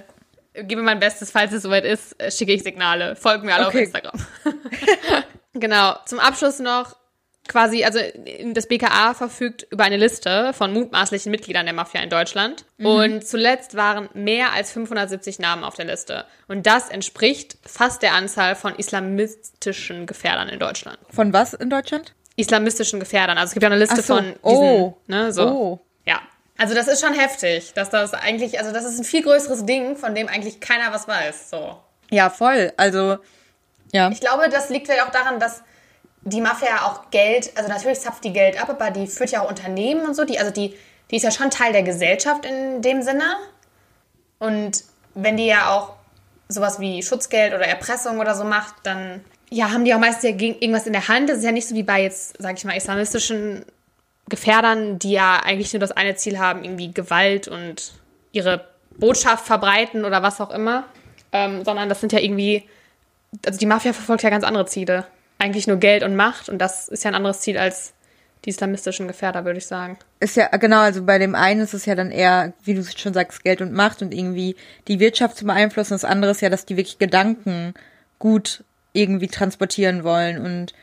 gebe mein Bestes, falls es soweit ist, äh, schicke ich Signale. Folgen mir alle okay. auf Instagram. genau. Zum Abschluss noch quasi, also das BKA verfügt über eine Liste von mutmaßlichen Mitgliedern der Mafia in Deutschland. Mhm. Und zuletzt waren mehr als 570 Namen auf der Liste. Und das entspricht fast der Anzahl von islamistischen Gefährdern in Deutschland. Von was in Deutschland? Islamistischen Gefährdern. Also es gibt ja eine Liste so. von diesen, oh. ne, so. Oh. Ja. Also das ist schon heftig, dass das eigentlich, also das ist ein viel größeres Ding, von dem eigentlich keiner was weiß. So. Ja, voll. Also, ja. Ich glaube, das liegt vielleicht auch daran, dass die Mafia auch Geld, also natürlich zapft die Geld ab, aber die führt ja auch Unternehmen und so. Die, also die, die ist ja schon Teil der Gesellschaft in dem Sinne. Und wenn die ja auch sowas wie Schutzgeld oder Erpressung oder so macht, dann ja, haben die auch meistens ja irgendwas in der Hand. Das ist ja nicht so wie bei jetzt, sag ich mal, islamistischen Gefährdern, die ja eigentlich nur das eine Ziel haben, irgendwie Gewalt und ihre Botschaft verbreiten oder was auch immer. Ähm, sondern das sind ja irgendwie, also die Mafia verfolgt ja ganz andere Ziele eigentlich nur Geld und Macht und das ist ja ein anderes Ziel als die islamistischen Gefährder, würde ich sagen. Ist ja, genau, also bei dem einen ist es ja dann eher, wie du schon sagst, Geld und Macht und irgendwie die Wirtschaft zu beeinflussen. Das andere ist ja, dass die wirklich Gedanken gut irgendwie transportieren wollen und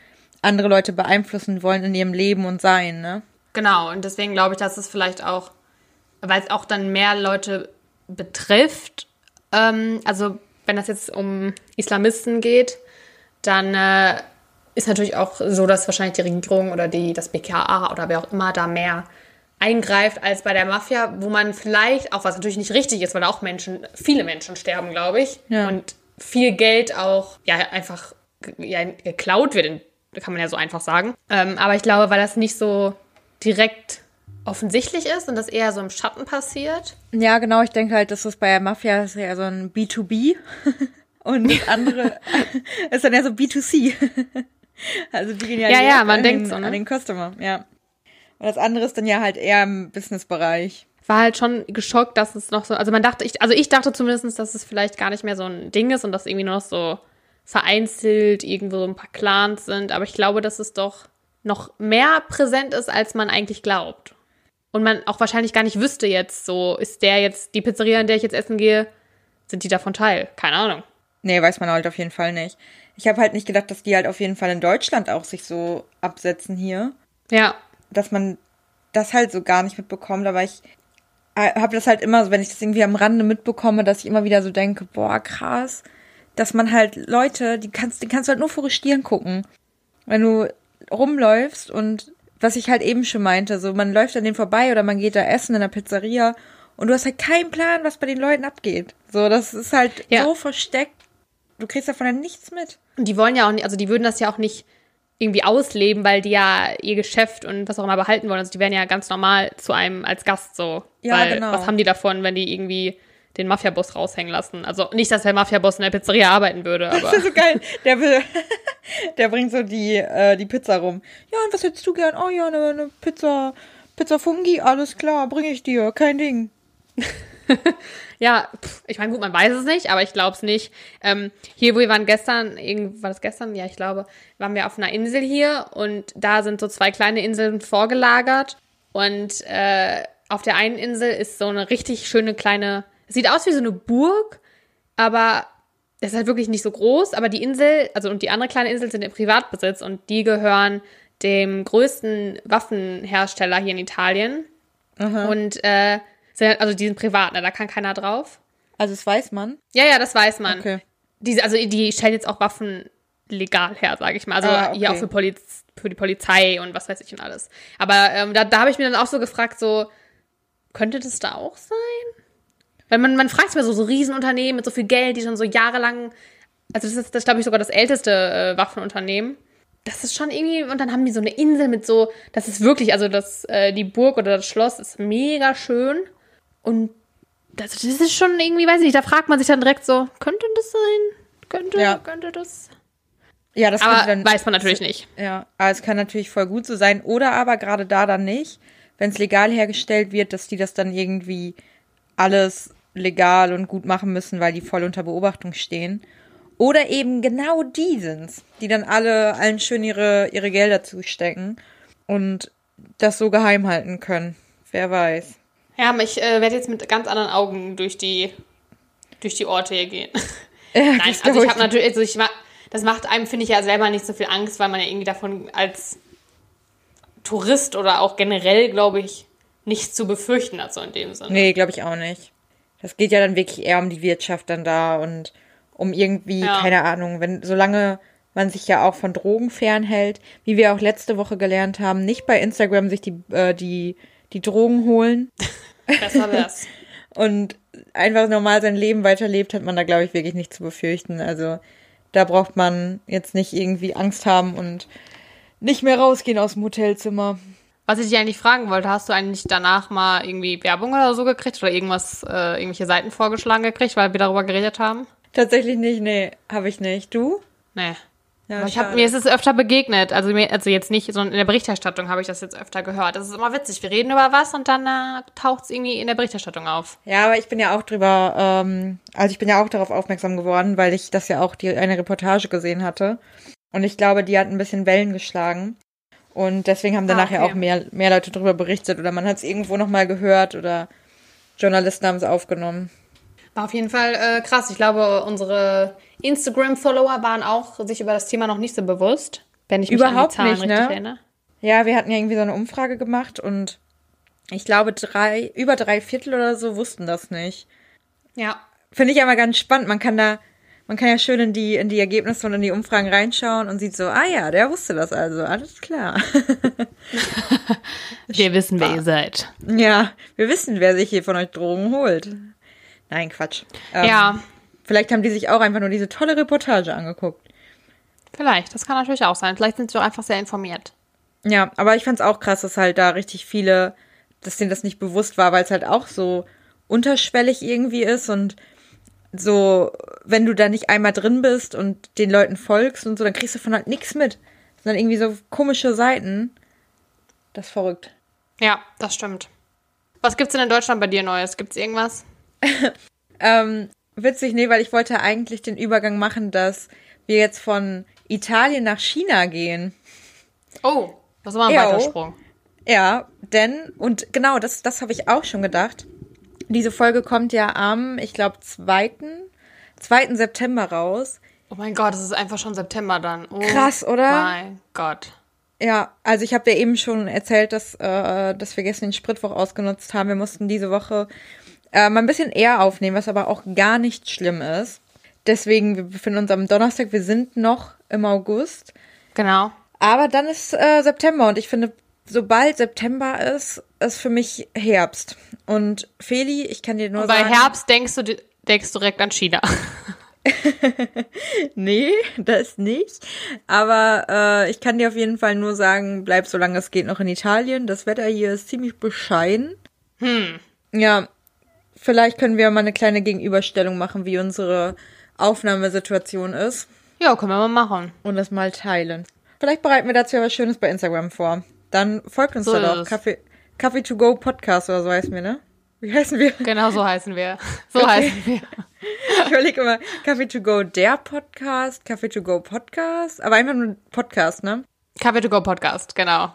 andere Leute beeinflussen wollen in ihrem Leben und Sein, ne? Genau, und deswegen glaube ich, dass es vielleicht auch, weil es auch dann mehr Leute betrifft, ähm, also wenn das jetzt um Islamisten geht, dann äh, ist natürlich auch so, dass wahrscheinlich die Regierung oder die, das BKA oder wer auch immer da mehr eingreift als bei der Mafia, wo man vielleicht, auch was natürlich nicht richtig ist, weil auch Menschen, viele Menschen sterben, glaube ich. Ja. Und viel Geld auch ja einfach ja, geklaut wird, kann man ja so einfach sagen. Ähm, aber ich glaube, weil das nicht so direkt offensichtlich ist und das eher so im Schatten passiert. Ja, genau. Ich denke halt, dass das bei der Mafia ist ja so ein B2B und das andere ist dann ja so B2C. Also die gehen ja, ja, ja man an, denkt den, so, ne? an den Customer, ja. Und das andere ist dann ja halt eher im Businessbereich. War halt schon geschockt, dass es noch so, also man dachte, ich, also ich dachte zumindest, dass es vielleicht gar nicht mehr so ein Ding ist und dass irgendwie nur noch so vereinzelt irgendwo so ein paar Clans sind, aber ich glaube, dass es doch noch mehr präsent ist, als man eigentlich glaubt. Und man auch wahrscheinlich gar nicht wüsste jetzt, so ist der jetzt die Pizzeria, in der ich jetzt essen gehe, sind die davon Teil? Keine Ahnung. Nee, weiß man halt auf jeden Fall nicht. Ich habe halt nicht gedacht, dass die halt auf jeden Fall in Deutschland auch sich so absetzen hier. Ja. Dass man das halt so gar nicht mitbekommt, aber ich äh, habe das halt immer so, wenn ich das irgendwie am Rande mitbekomme, dass ich immer wieder so denke, boah, krass, dass man halt Leute, die kannst, die kannst du halt nur vor Stirn gucken. Wenn du rumläufst und was ich halt eben schon meinte, so man läuft an denen vorbei oder man geht da essen in der Pizzeria und du hast halt keinen Plan, was bei den Leuten abgeht. So, das ist halt ja. so versteckt du kriegst davon ja nichts mit. Und die wollen ja auch nicht, also die würden das ja auch nicht irgendwie ausleben, weil die ja ihr Geschäft und was auch immer behalten wollen. Also die wären ja ganz normal zu einem als Gast so. Ja, weil genau. was haben die davon, wenn die irgendwie den Mafia-Boss raushängen lassen? Also nicht, dass der Mafia-Boss in der Pizzeria arbeiten würde, aber. Das ist so geil. Der will, der bringt so die, äh, die Pizza rum. Ja, und was hättest du gern? Oh ja, eine, eine Pizza, Pizza Fungi, alles klar, bringe ich dir, kein Ding. Ja, pff, ich meine, gut, man weiß es nicht, aber ich glaube es nicht. Ähm, hier, wo wir waren gestern, war das gestern? Ja, ich glaube, waren wir auf einer Insel hier und da sind so zwei kleine Inseln vorgelagert und äh, auf der einen Insel ist so eine richtig schöne kleine, sieht aus wie so eine Burg, aber das ist halt wirklich nicht so groß, aber die Insel, also und die andere kleine Insel sind im Privatbesitz und die gehören dem größten Waffenhersteller hier in Italien. Aha. Und äh, also die sind privat, ne? da kann keiner drauf. Also das weiß man? Ja, ja, das weiß man. Okay. Diese, also die stellen jetzt auch Waffen legal her, sage ich mal. Also ah, okay. hier auch für Poliz für die Polizei und was weiß ich und alles. Aber ähm, da, da habe ich mir dann auch so gefragt, so, könnte das da auch sein? Weil man, man fragt sich mal so, so Riesenunternehmen mit so viel Geld, die schon so jahrelang, also das ist, das glaube ich, sogar das älteste äh, Waffenunternehmen. Das ist schon irgendwie, und dann haben die so eine Insel mit so, das ist wirklich, also das, äh, die Burg oder das Schloss ist mega schön. Und das, das ist schon irgendwie, weiß ich nicht, da fragt man sich dann direkt so, könnte das sein? Könnte, ja. könnte das? Ja, das aber dann, weiß man natürlich nicht. Ja, aber es kann natürlich voll gut so sein. Oder aber gerade da dann nicht, wenn es legal hergestellt wird, dass die das dann irgendwie alles legal und gut machen müssen, weil die voll unter Beobachtung stehen. Oder eben genau die sind's, die dann alle allen schön ihre, ihre Gelder zustecken und das so geheim halten können. Wer weiß. Ja, aber ich äh, werde jetzt mit ganz anderen Augen durch die, durch die Orte hier gehen. Ja, Nein, also ich habe natürlich, also ich das macht einem, finde ich, ja selber nicht so viel Angst, weil man ja irgendwie davon als Tourist oder auch generell, glaube ich, nichts zu befürchten hat, so in dem Sinne. Nee, glaube ich auch nicht. Das geht ja dann wirklich eher um die Wirtschaft dann da und um irgendwie, ja. keine Ahnung, wenn, solange man sich ja auch von Drogen fernhält, wie wir auch letzte Woche gelernt haben, nicht bei Instagram sich die, äh, die, die Drogen holen. Besser wär's. und einfach normal sein Leben weiterlebt, hat man da, glaube ich, wirklich nichts zu befürchten. Also da braucht man jetzt nicht irgendwie Angst haben und nicht mehr rausgehen aus dem Hotelzimmer. Was ich dich eigentlich fragen wollte, hast du eigentlich danach mal irgendwie Werbung oder so gekriegt oder irgendwas, äh, irgendwelche Seiten vorgeschlagen gekriegt, weil wir darüber geredet haben? Tatsächlich nicht, nee, habe ich nicht. Du? Nee. Ja, ich hab, mir ist es öfter begegnet, also, mir, also jetzt nicht, sondern in der Berichterstattung habe ich das jetzt öfter gehört. Das ist immer witzig. Wir reden über was und dann äh, taucht es irgendwie in der Berichterstattung auf. Ja, aber ich bin ja auch drüber, ähm, also ich bin ja auch darauf aufmerksam geworden, weil ich das ja auch die eine Reportage gesehen hatte. Und ich glaube, die hat ein bisschen Wellen geschlagen. Und deswegen haben danach ah, okay. ja auch mehr, mehr Leute darüber berichtet oder man hat es irgendwo nochmal gehört oder Journalisten haben es aufgenommen. War auf jeden Fall äh, krass. Ich glaube, unsere Instagram-Follower waren auch sich über das Thema noch nicht so bewusst, wenn ich mich Überhaupt an die Zahlen nicht, ne? erinnere. Ja, wir hatten ja irgendwie so eine Umfrage gemacht und ich glaube, drei, über drei Viertel oder so wussten das nicht. Ja. Finde ich aber ganz spannend. Man kann da, man kann ja schön in die, in die Ergebnisse und in die Umfragen reinschauen und sieht so, ah ja, der wusste das also. Alles klar. wir wissen, wer ihr seid. Ja, wir wissen, wer sich hier von euch Drogen holt. Nein, Quatsch. Ähm, ja. Vielleicht haben die sich auch einfach nur diese tolle Reportage angeguckt. Vielleicht, das kann natürlich auch sein. Vielleicht sind sie auch einfach sehr informiert. Ja, aber ich fand's auch krass, dass halt da richtig viele, dass denen das nicht bewusst war, weil es halt auch so unterschwellig irgendwie ist und so, wenn du da nicht einmal drin bist und den Leuten folgst und so, dann kriegst du von halt nichts mit. Sondern irgendwie so komische Seiten. Das ist verrückt. Ja, das stimmt. Was gibt's denn in Deutschland bei dir Neues? Gibt's irgendwas? ähm, Witzig, nee, weil ich wollte eigentlich den Übergang machen, dass wir jetzt von Italien nach China gehen. Oh, das war ein Ew. Weitersprung. Ja, denn, und genau, das, das habe ich auch schon gedacht. Diese Folge kommt ja am, ich glaube, 2. 2. September raus. Oh mein Gott, es ist einfach schon September dann. Oh Krass, oder? Mein Gott. Ja, also ich habe dir eben schon erzählt, dass, äh, dass wir gestern den Spritwoch ausgenutzt haben. Wir mussten diese Woche äh, mal ein bisschen eher aufnehmen, was aber auch gar nicht schlimm ist. Deswegen, wir befinden uns am Donnerstag, wir sind noch im August. Genau. Aber dann ist äh, September und ich finde, sobald September ist, ist für mich Herbst. Und Feli, ich kann dir nur und bei sagen. Bei Herbst denkst du, denkst du direkt an China. nee, das nicht. Aber äh, ich kann dir auf jeden Fall nur sagen, bleib solange es geht noch in Italien. Das Wetter hier ist ziemlich bescheiden. Hm. Ja, vielleicht können wir mal eine kleine Gegenüberstellung machen, wie unsere Aufnahmesituation ist. Ja, können wir mal machen. Und das mal teilen. Vielleicht bereiten wir dazu ja was Schönes bei Instagram vor. Dann folgt uns so da doch. Kaffee, Kaffee to go Podcast oder so heißen wir, ne? Wie heißen wir? Genau, so heißen wir. So okay. heißen wir. Ich überlege immer, Kaffee to go der Podcast, Kaffee to go Podcast, aber einfach nur Podcast, ne? Kaffee to go Podcast, genau.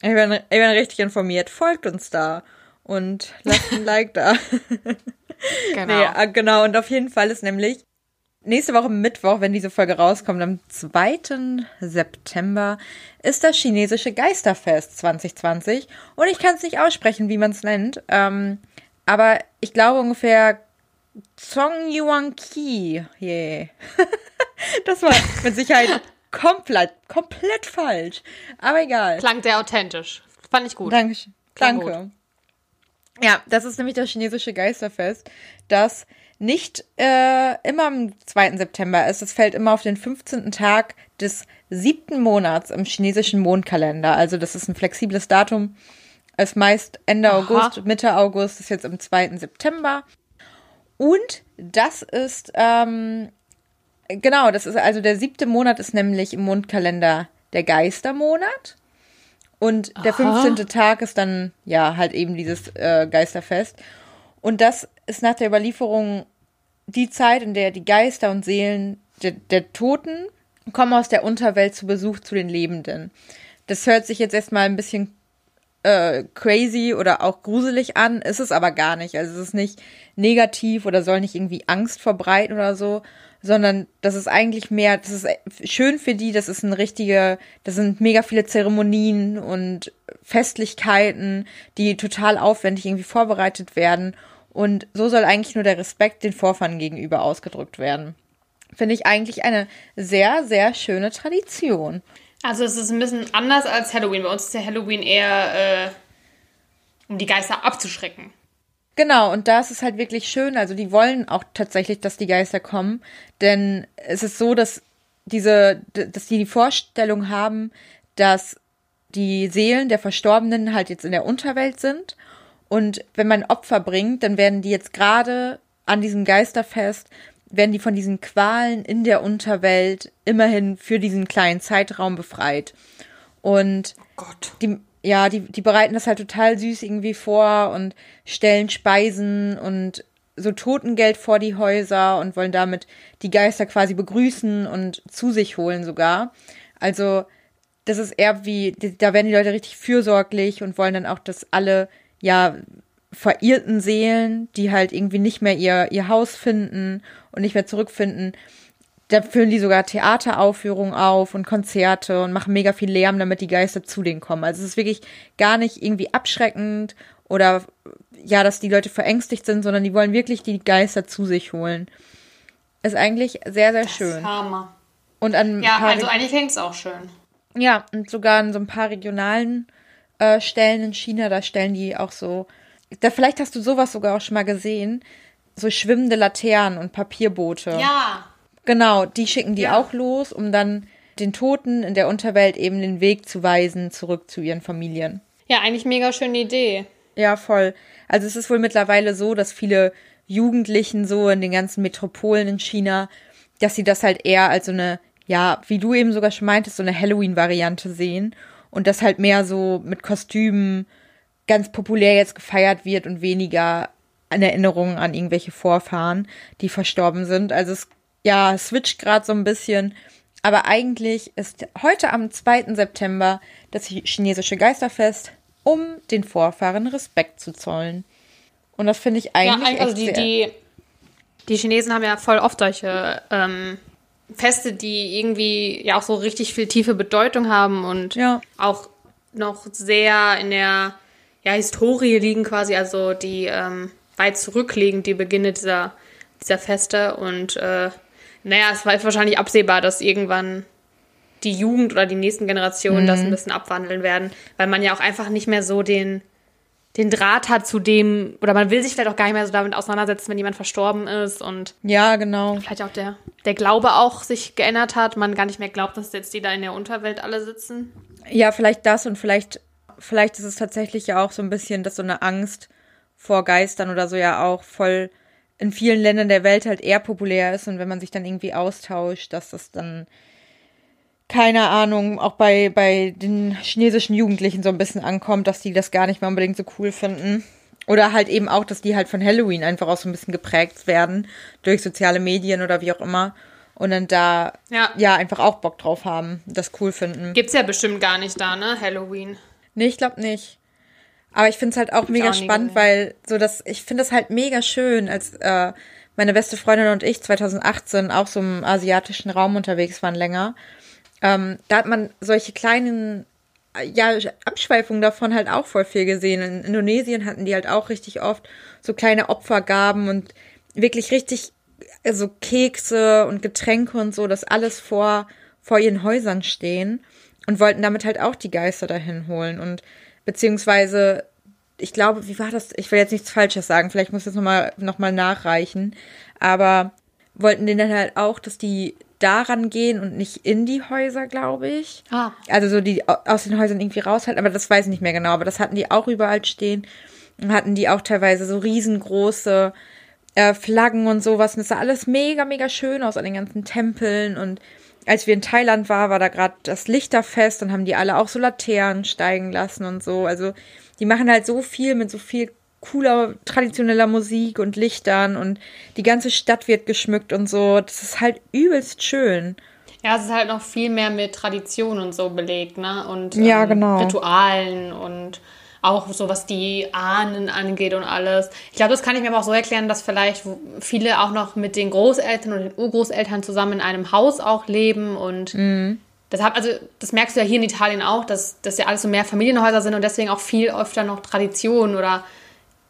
Ich bin, ich bin richtig informiert. Folgt uns da und lasst ein Like da. Genau. Nee, ah, genau, und auf jeden Fall ist nämlich nächste Woche Mittwoch, wenn diese Folge rauskommt, am 2. September, ist das chinesische Geisterfest 2020. Und ich kann es nicht aussprechen, wie man es nennt. Ähm, aber ich glaube ungefähr Zong Yuan Ki. Yeah. das war mit Sicherheit komplett, komplett falsch. Aber egal. Klang sehr authentisch. Fand ich gut. Dankeschön. Danke. Gut. Ja, das ist nämlich das chinesische Geisterfest, das nicht äh, immer am 2. September ist. Es fällt immer auf den 15. Tag des siebten Monats im chinesischen Mondkalender. Also das ist ein flexibles Datum. Es ist meist Ende Aha. August, Mitte August, ist jetzt am 2. September. Und das ist, ähm, genau, das ist also der siebte Monat ist nämlich im Mondkalender der Geistermonat. Und der Aha. 15. Tag ist dann, ja, halt eben dieses äh, Geisterfest. Und das ist nach der Überlieferung die Zeit, in der die Geister und Seelen der, der Toten kommen aus der Unterwelt zu Besuch zu den Lebenden. Das hört sich jetzt erstmal ein bisschen äh, crazy oder auch gruselig an, ist es aber gar nicht. Also es ist nicht negativ oder soll nicht irgendwie Angst verbreiten oder so, sondern das ist eigentlich mehr, das ist schön für die, das ist ein richtige, das sind mega viele Zeremonien und Festlichkeiten, die total aufwendig irgendwie vorbereitet werden. Und so soll eigentlich nur der Respekt den Vorfahren gegenüber ausgedrückt werden. Finde ich eigentlich eine sehr, sehr schöne Tradition. Also es ist ein bisschen anders als Halloween. Bei uns ist ja Halloween eher, äh, um die Geister abzuschrecken. Genau, und da ist es halt wirklich schön. Also die wollen auch tatsächlich, dass die Geister kommen. Denn es ist so, dass diese, dass die die Vorstellung haben, dass die Seelen der Verstorbenen halt jetzt in der Unterwelt sind. Und wenn man Opfer bringt, dann werden die jetzt gerade an diesem Geisterfest, werden die von diesen Qualen in der Unterwelt immerhin für diesen kleinen Zeitraum befreit. Und oh die, ja, die, die bereiten das halt total süß irgendwie vor und stellen Speisen und so Totengeld vor die Häuser und wollen damit die Geister quasi begrüßen und zu sich holen sogar. Also, das ist eher wie, da werden die Leute richtig fürsorglich und wollen dann auch, dass alle, ja, verirrten Seelen, die halt irgendwie nicht mehr ihr, ihr Haus finden und nicht mehr zurückfinden, da führen die sogar Theateraufführungen auf und Konzerte und machen mega viel Lärm, damit die Geister zu denen kommen. Also es ist wirklich gar nicht irgendwie abschreckend oder ja, dass die Leute verängstigt sind, sondern die wollen wirklich die Geister zu sich holen. Ist eigentlich sehr, sehr das schön. Ist Hammer. Und an ja, also eigentlich klingt es auch schön. Ja, und sogar an so ein paar regionalen äh, Stellen in China, da stellen die auch so. Da, vielleicht hast du sowas sogar auch schon mal gesehen. So schwimmende Laternen und Papierboote. Ja, Genau, die schicken die ja. auch los, um dann den Toten in der Unterwelt eben den Weg zu weisen, zurück zu ihren Familien. Ja, eigentlich mega schöne Idee. Ja, voll. Also es ist wohl mittlerweile so, dass viele Jugendlichen so in den ganzen Metropolen in China, dass sie das halt eher als so eine, ja, wie du eben sogar schon meintest, so eine Halloween-Variante sehen und das halt mehr so mit Kostümen ganz populär jetzt gefeiert wird und weniger an Erinnerungen an irgendwelche Vorfahren, die verstorben sind. Also es ja, switcht gerade so ein bisschen. Aber eigentlich ist heute am 2. September das chinesische Geisterfest, um den Vorfahren Respekt zu zollen. Und das finde ich eigentlich. Ja, also die, die, die Chinesen haben ja voll oft solche ähm, Feste, die irgendwie ja auch so richtig viel tiefe Bedeutung haben und ja. auch noch sehr in der ja, Historie liegen quasi, also die ähm, weit zurückliegen, die Beginne dieser, dieser Feste. Und äh, naja, es war wahrscheinlich absehbar, dass irgendwann die Jugend oder die nächsten Generationen mhm. das ein bisschen abwandeln werden, weil man ja auch einfach nicht mehr so den, den Draht hat zu dem, oder man will sich vielleicht auch gar nicht mehr so damit auseinandersetzen, wenn jemand verstorben ist und ja, genau. Vielleicht auch der, der Glaube auch sich geändert hat, man gar nicht mehr glaubt, dass jetzt die da in der Unterwelt alle sitzen. Ja, vielleicht das und vielleicht, vielleicht ist es tatsächlich ja auch so ein bisschen, dass so eine Angst vor Geistern oder so ja auch voll in vielen Ländern der Welt halt eher populär ist und wenn man sich dann irgendwie austauscht, dass das dann keine Ahnung, auch bei, bei den chinesischen Jugendlichen so ein bisschen ankommt, dass die das gar nicht mehr unbedingt so cool finden. Oder halt eben auch, dass die halt von Halloween einfach auch so ein bisschen geprägt werden durch soziale Medien oder wie auch immer. Und dann da ja, ja einfach auch Bock drauf haben, das cool finden. Gibt's ja bestimmt gar nicht da, ne? Halloween. Nee, ich glaube nicht. Aber ich finde es halt auch mega auch spannend, weil so das, ich finde es halt mega schön, als äh, meine beste Freundin und ich 2018 auch so im asiatischen Raum unterwegs waren länger. Ähm, da hat man solche kleinen ja, Abschweifungen davon halt auch voll viel gesehen. In Indonesien hatten die halt auch richtig oft so kleine Opfergaben und wirklich richtig, also Kekse und Getränke und so, das alles vor, vor ihren Häusern stehen und wollten damit halt auch die Geister dahin holen und beziehungsweise ich glaube, wie war das? Ich will jetzt nichts Falsches sagen, vielleicht muss ich das nochmal noch mal nachreichen, aber wollten denen dann halt auch, dass die daran gehen und nicht in die Häuser, glaube ich. Ah. Also so die aus den Häusern irgendwie raushalten, aber das weiß ich nicht mehr genau, aber das hatten die auch überall stehen und hatten die auch teilweise so riesengroße äh, Flaggen und sowas und das sah alles mega, mega schön aus an den ganzen Tempeln und als wir in Thailand waren, war da gerade das Lichterfest und haben die alle auch so Laternen steigen lassen und so. Also die machen halt so viel mit so viel cooler traditioneller Musik und Lichtern und die ganze Stadt wird geschmückt und so. Das ist halt übelst schön. Ja, es ist halt noch viel mehr mit Tradition und so belegt, ne? Und ja, ähm, genau. Ritualen und auch so was die Ahnen angeht und alles. Ich glaube, das kann ich mir aber auch so erklären, dass vielleicht viele auch noch mit den Großeltern und den Urgroßeltern zusammen in einem Haus auch leben und mhm. Deshalb, also das merkst du ja hier in Italien auch, dass das ja alles so mehr Familienhäuser sind und deswegen auch viel öfter noch Tradition oder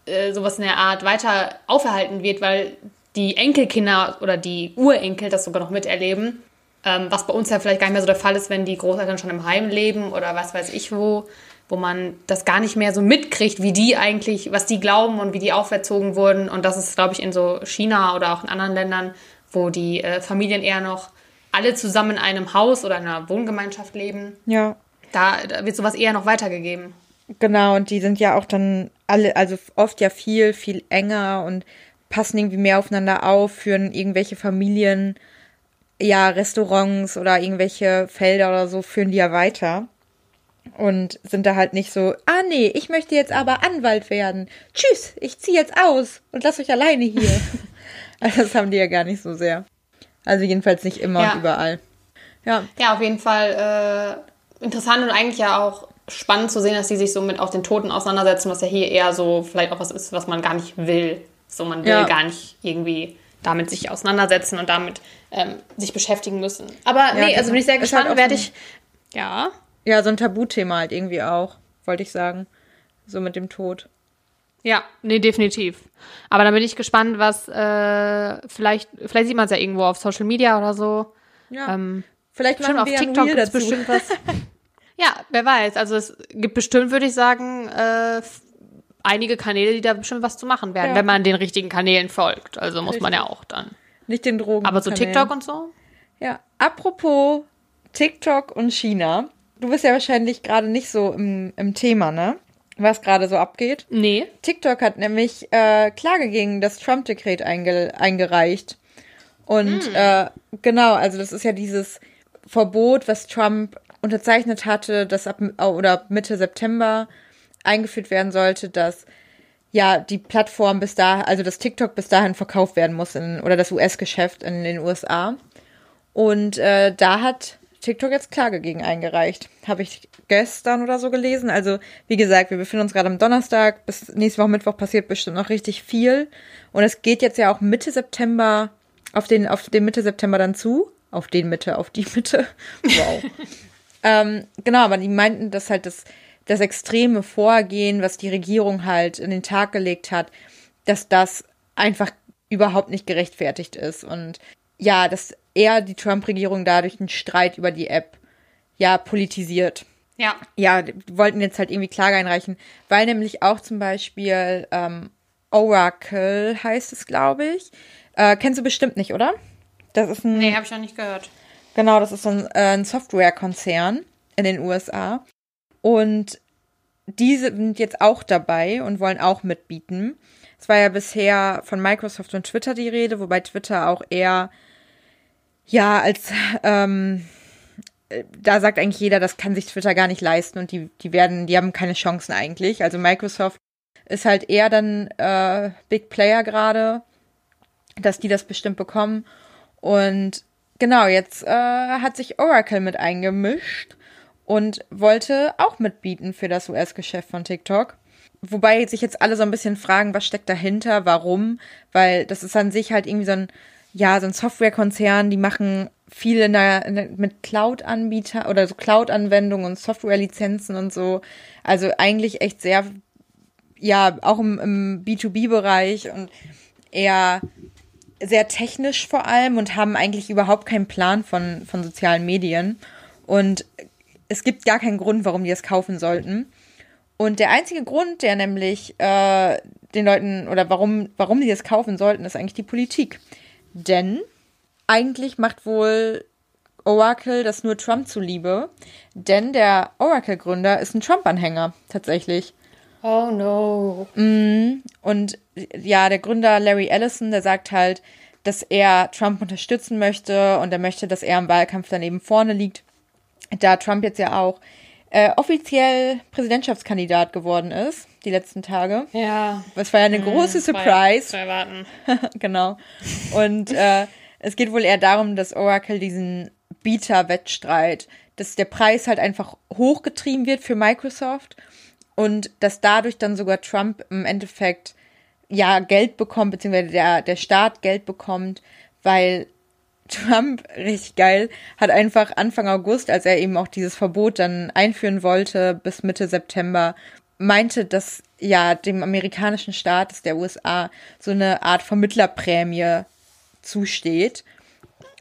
äh, sowas in der Art weiter auferhalten wird, weil die Enkelkinder oder die Urenkel das sogar noch miterleben. Ähm, was bei uns ja vielleicht gar nicht mehr so der Fall ist, wenn die Großeltern schon im Heim leben oder was weiß ich wo, wo man das gar nicht mehr so mitkriegt, wie die eigentlich, was die glauben und wie die auferzogen wurden. Und das ist, glaube ich, in so China oder auch in anderen Ländern, wo die äh, Familien eher noch alle zusammen in einem Haus oder einer Wohngemeinschaft leben. Ja. Da, da wird sowas eher noch weitergegeben. Genau, und die sind ja auch dann alle, also oft ja viel, viel enger und passen irgendwie mehr aufeinander auf, führen irgendwelche Familien, ja, Restaurants oder irgendwelche Felder oder so, führen die ja weiter. Und sind da halt nicht so, ah nee, ich möchte jetzt aber Anwalt werden. Tschüss, ich ziehe jetzt aus und lass euch alleine hier. also das haben die ja gar nicht so sehr. Also jedenfalls nicht immer ja. und überall. Ja. Ja, auf jeden Fall äh, interessant und eigentlich ja auch spannend zu sehen, dass die sich so mit auch den Toten auseinandersetzen, was ja hier eher so vielleicht auch was ist, was man gar nicht will. So, man will ja. gar nicht irgendwie damit sich auseinandersetzen und damit ähm, sich beschäftigen müssen. Aber ja, nee, also bin ich sehr halt gespannt, halt werde ich. Ja. Ja, so ein Tabuthema halt irgendwie auch, wollte ich sagen. So mit dem Tod. Ja, nee, definitiv. Aber dann bin ich gespannt, was äh, vielleicht, vielleicht sieht man es ja irgendwo auf Social Media oder so. Ja. Ähm, vielleicht machen auf wir TikTok gibt bestimmt was. Ja, wer weiß. Also es gibt bestimmt, würde ich sagen, äh, einige Kanäle, die da bestimmt was zu machen werden, ja. wenn man den richtigen Kanälen folgt. Also muss Richtig. man ja auch dann. Nicht den Drogen. Aber so TikTok und so? Ja. Apropos TikTok und China. Du bist ja wahrscheinlich gerade nicht so im, im Thema, ne? Was gerade so abgeht. Nee. TikTok hat nämlich äh, Klage gegen das Trump-Dekret einge eingereicht. Und hm. äh, genau, also das ist ja dieses Verbot, was Trump unterzeichnet hatte, dass ab oder Mitte September eingeführt werden sollte, dass ja die Plattform bis da, also das TikTok bis dahin verkauft werden muss in, oder das US-Geschäft in den USA. Und äh, da hat TikTok jetzt Klage gegen eingereicht. Habe ich gestern oder so gelesen. Also, wie gesagt, wir befinden uns gerade am Donnerstag. Bis nächste Woche Mittwoch passiert bestimmt noch richtig viel. Und es geht jetzt ja auch Mitte September auf den, auf den Mitte September dann zu. Auf den Mitte, auf die Mitte. Wow. Ähm, genau, aber die meinten, dass halt das, das extreme Vorgehen, was die Regierung halt in den Tag gelegt hat, dass das einfach überhaupt nicht gerechtfertigt ist. Und ja, dass eher die Trump-Regierung dadurch einen Streit über die App ja politisiert. Ja. Ja, die wollten jetzt halt irgendwie Klage einreichen, weil nämlich auch zum Beispiel ähm, Oracle heißt es, glaube ich. Äh, kennst du bestimmt nicht, oder? Das ist ein. Nee, habe ich noch nicht gehört. Genau, das ist ein, äh, ein Softwarekonzern in den USA. Und die sind jetzt auch dabei und wollen auch mitbieten. Es war ja bisher von Microsoft und Twitter die Rede, wobei Twitter auch eher, ja, als, ähm, da sagt eigentlich jeder, das kann sich Twitter gar nicht leisten und die, die werden, die haben keine Chancen eigentlich. Also Microsoft ist halt eher dann äh, Big Player gerade, dass die das bestimmt bekommen. Und Genau, jetzt äh, hat sich Oracle mit eingemischt und wollte auch mitbieten für das US-Geschäft von TikTok. Wobei sich jetzt alle so ein bisschen fragen, was steckt dahinter, warum, weil das ist an sich halt irgendwie so ein, ja, so ein Softwarekonzern, die machen viel in der, in der mit Cloud-Anbieter oder so Cloud-Anwendungen und Software-Lizenzen und so. Also eigentlich echt sehr, ja, auch im, im B2B-Bereich und eher sehr technisch vor allem und haben eigentlich überhaupt keinen Plan von, von sozialen Medien. Und es gibt gar keinen Grund, warum die es kaufen sollten. Und der einzige Grund, der nämlich äh, den Leuten oder warum, warum die das kaufen sollten, ist eigentlich die Politik. Denn eigentlich macht wohl Oracle das nur Trump zuliebe, denn der Oracle-Gründer ist ein Trump-Anhänger, tatsächlich. Oh no. Mm, und ja, der Gründer Larry Ellison, der sagt halt, dass er Trump unterstützen möchte und er möchte, dass er im Wahlkampf daneben vorne liegt. Da Trump jetzt ja auch äh, offiziell Präsidentschaftskandidat geworden ist, die letzten Tage. Ja. Das war ja eine große Hm, Surprise. Zu erwarten. genau. Und äh, es geht wohl eher darum, dass Oracle diesen Bieter-Wettstreit, dass der Preis halt einfach hochgetrieben wird für Microsoft und dass dadurch dann sogar Trump im Endeffekt ja Geld bekommt, beziehungsweise der, der Staat Geld bekommt, weil Trump, richtig geil, hat einfach Anfang August, als er eben auch dieses Verbot dann einführen wollte, bis Mitte September, meinte, dass ja dem amerikanischen Staat, das der USA, so eine Art Vermittlerprämie zusteht.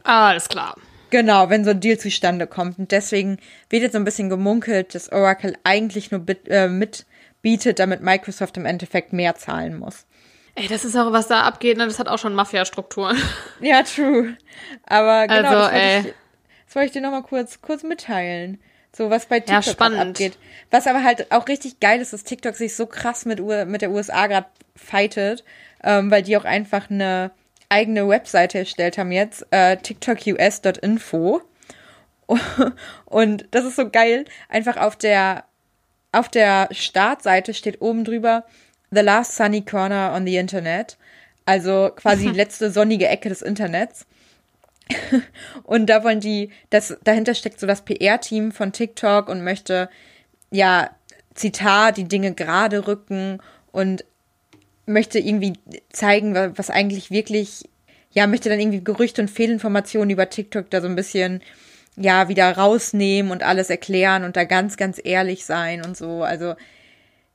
Ah, alles klar. Genau, wenn so ein Deal zustande kommt. Und deswegen wird jetzt so ein bisschen gemunkelt, dass Oracle eigentlich nur bit, äh, mitbietet, damit Microsoft im Endeffekt mehr zahlen muss. Ey, das ist auch, was da abgeht, ne? das hat auch schon Mafia-Strukturen. Ja, true. Aber genau, Also, das, wollte ich, das wollte ich dir nochmal kurz, kurz mitteilen. So, was bei Ja, TikTok grad spannend. abgeht. Was aber halt auch richtig geil ist, dass TikTok sich so krass mit, U mit der USA gerade fightet, ähm, weil die auch einfach eine eigene Webseite erstellt haben jetzt, äh, tiktokus.info. Und das ist so geil. Einfach auf der, auf der Startseite steht oben drüber The Last Sunny Corner on the Internet. Also quasi die letzte sonnige Ecke des Internets. Und da wollen die, das, dahinter steckt so das PR-Team von TikTok und möchte, ja, Zitat, die Dinge gerade rücken und möchte irgendwie zeigen, wa- was eigentlich wirklich, ja, möchte dann irgendwie Gerüchte und Fehlinformationen über TikTok da so ein bisschen, ja, wieder rausnehmen und alles erklären und da ganz, ganz ehrlich sein und so. Also,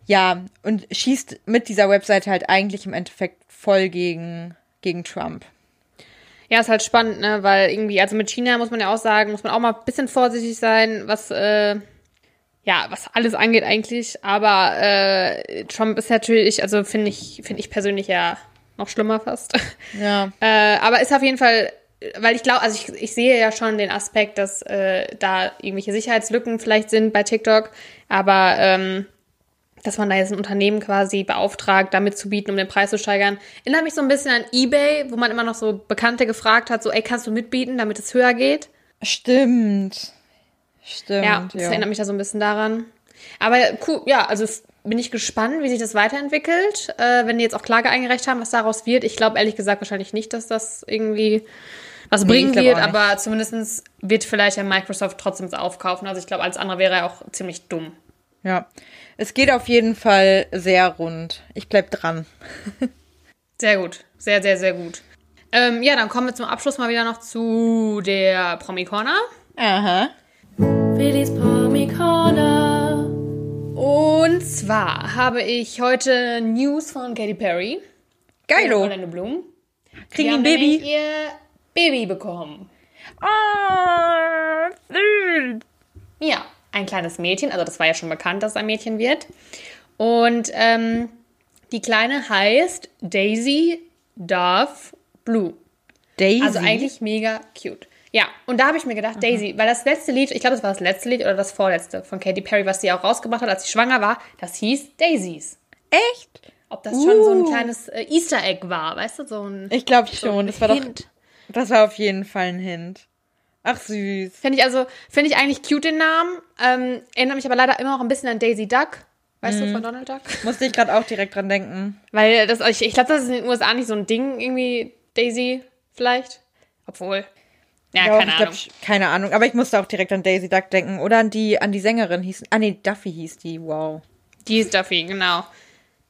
ja, und schießt mit dieser Webseite halt eigentlich im Endeffekt voll gegen, gegen Trump. Ja, ist halt spannend, ne? Weil irgendwie, also mit China muss man ja auch sagen, muss man auch mal ein bisschen vorsichtig sein, was, äh, ja, was alles angeht eigentlich. Aber äh, Trump ist natürlich, also finde ich, finde ich persönlich ja noch schlimmer fast. Ja. Äh, aber ist auf jeden Fall, weil ich glaube, also ich, ich sehe ja schon den Aspekt, dass äh, da irgendwelche Sicherheitslücken vielleicht sind bei TikTok, aber ähm, dass man da jetzt ein Unternehmen quasi beauftragt, damit zu bieten, um den Preis zu steigern, erinnert mich so ein bisschen an eBay, wo man immer noch so Bekannte gefragt hat, so, ey, kannst du mitbieten, damit es höher geht? Stimmt. Stimmt. ja, das erinnert mich da so ein bisschen daran. Aber cool, ja, also bin ich gespannt, wie sich das weiterentwickelt, äh, wenn die jetzt auch Klage eingereicht haben, was daraus wird. Ich glaube ehrlich gesagt wahrscheinlich nicht, dass das irgendwie was Nee, bringen wird, aber zumindest wird vielleicht ja Microsoft trotzdem es aufkaufen. Also ich glaube, alles andere wäre ja auch ziemlich dumm. Ja. Es geht auf jeden Fall sehr rund. Ich bleib dran. Sehr gut. Sehr, sehr, sehr gut. Ähm, ja, dann kommen wir zum Abschluss mal wieder noch zu der Promi Corner. Aha. Willis Promi Corner. Und zwar habe ich heute News von Katy Perry. Geilo. Orlando Bloom. Kriegen die ein Baby? ihr Baby bekommen. Ah, süß. Ja, ein kleines Mädchen. Also das war ja schon bekannt, dass es ein Mädchen wird. Und ähm, die Kleine heißt Daisy Dove Blue. Daisy. Also eigentlich mega cute. Ja, und da habe ich mir gedacht, Daisy, weil das letzte Lied, ich glaube, das war das letzte Lied oder das vorletzte von Katy Perry, was sie auch rausgebracht hat, als sie schwanger war, das hieß Daisies. Echt? Ob das schon so ein Uh. kleines äh, Easter Egg war, weißt du, so ein Ich glaube schon. Das war doch. Hint. Das war auf jeden Fall ein Hint. Ach süß. Finde ich also, finde ich eigentlich cute den Namen. Ähm, erinnert mich aber leider immer noch ein bisschen an Daisy Duck. Weißt Mhm. du, von Donald Duck? Musste ich gerade auch direkt dran denken. Weil das, ich, ich glaube, das ist in den USA nicht so ein Ding, irgendwie Daisy vielleicht. Obwohl. Ja, Ja, keine ich Ahnung. glaub, keine Ahnung. Aber ich musste auch direkt an Daisy Duck denken. Oder an die, an die Sängerin hieß. Ah, nee, Duffy hieß die. Wow. Die ist Duffy, genau.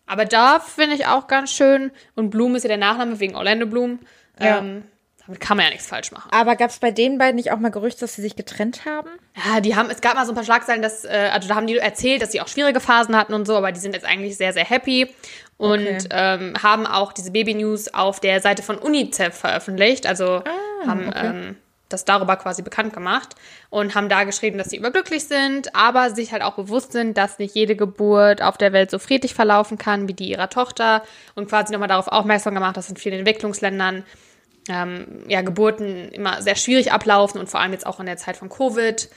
Aber Dove finde ich auch ganz schön. Und Bloom ist ja der Nachname wegen Orlando Bloom. Ja. Ähm, damit kann man ja nichts falsch machen. Aber gab es bei den beiden nicht auch mal Gerüchte, dass sie sich getrennt haben? Ja, die haben, es gab mal so ein paar Schlagzeilen, dass, äh, also da haben die erzählt, dass sie auch schwierige Phasen hatten und so, aber die sind jetzt eigentlich sehr, sehr happy und Okay. ähm, haben auch diese Baby-News auf der Seite von UNICEF veröffentlicht. Also haben ähm, das darüber quasi bekannt gemacht und haben da geschrieben, dass sie überglücklich sind, aber sich halt auch bewusst sind, dass nicht jede Geburt auf der Welt so friedlich verlaufen kann wie die ihrer Tochter und quasi nochmal darauf aufmerksam gemacht, dass in vielen Entwicklungsländern ähm, ja, Geburten immer sehr schwierig ablaufen und vor allem jetzt auch in der Zeit von Covid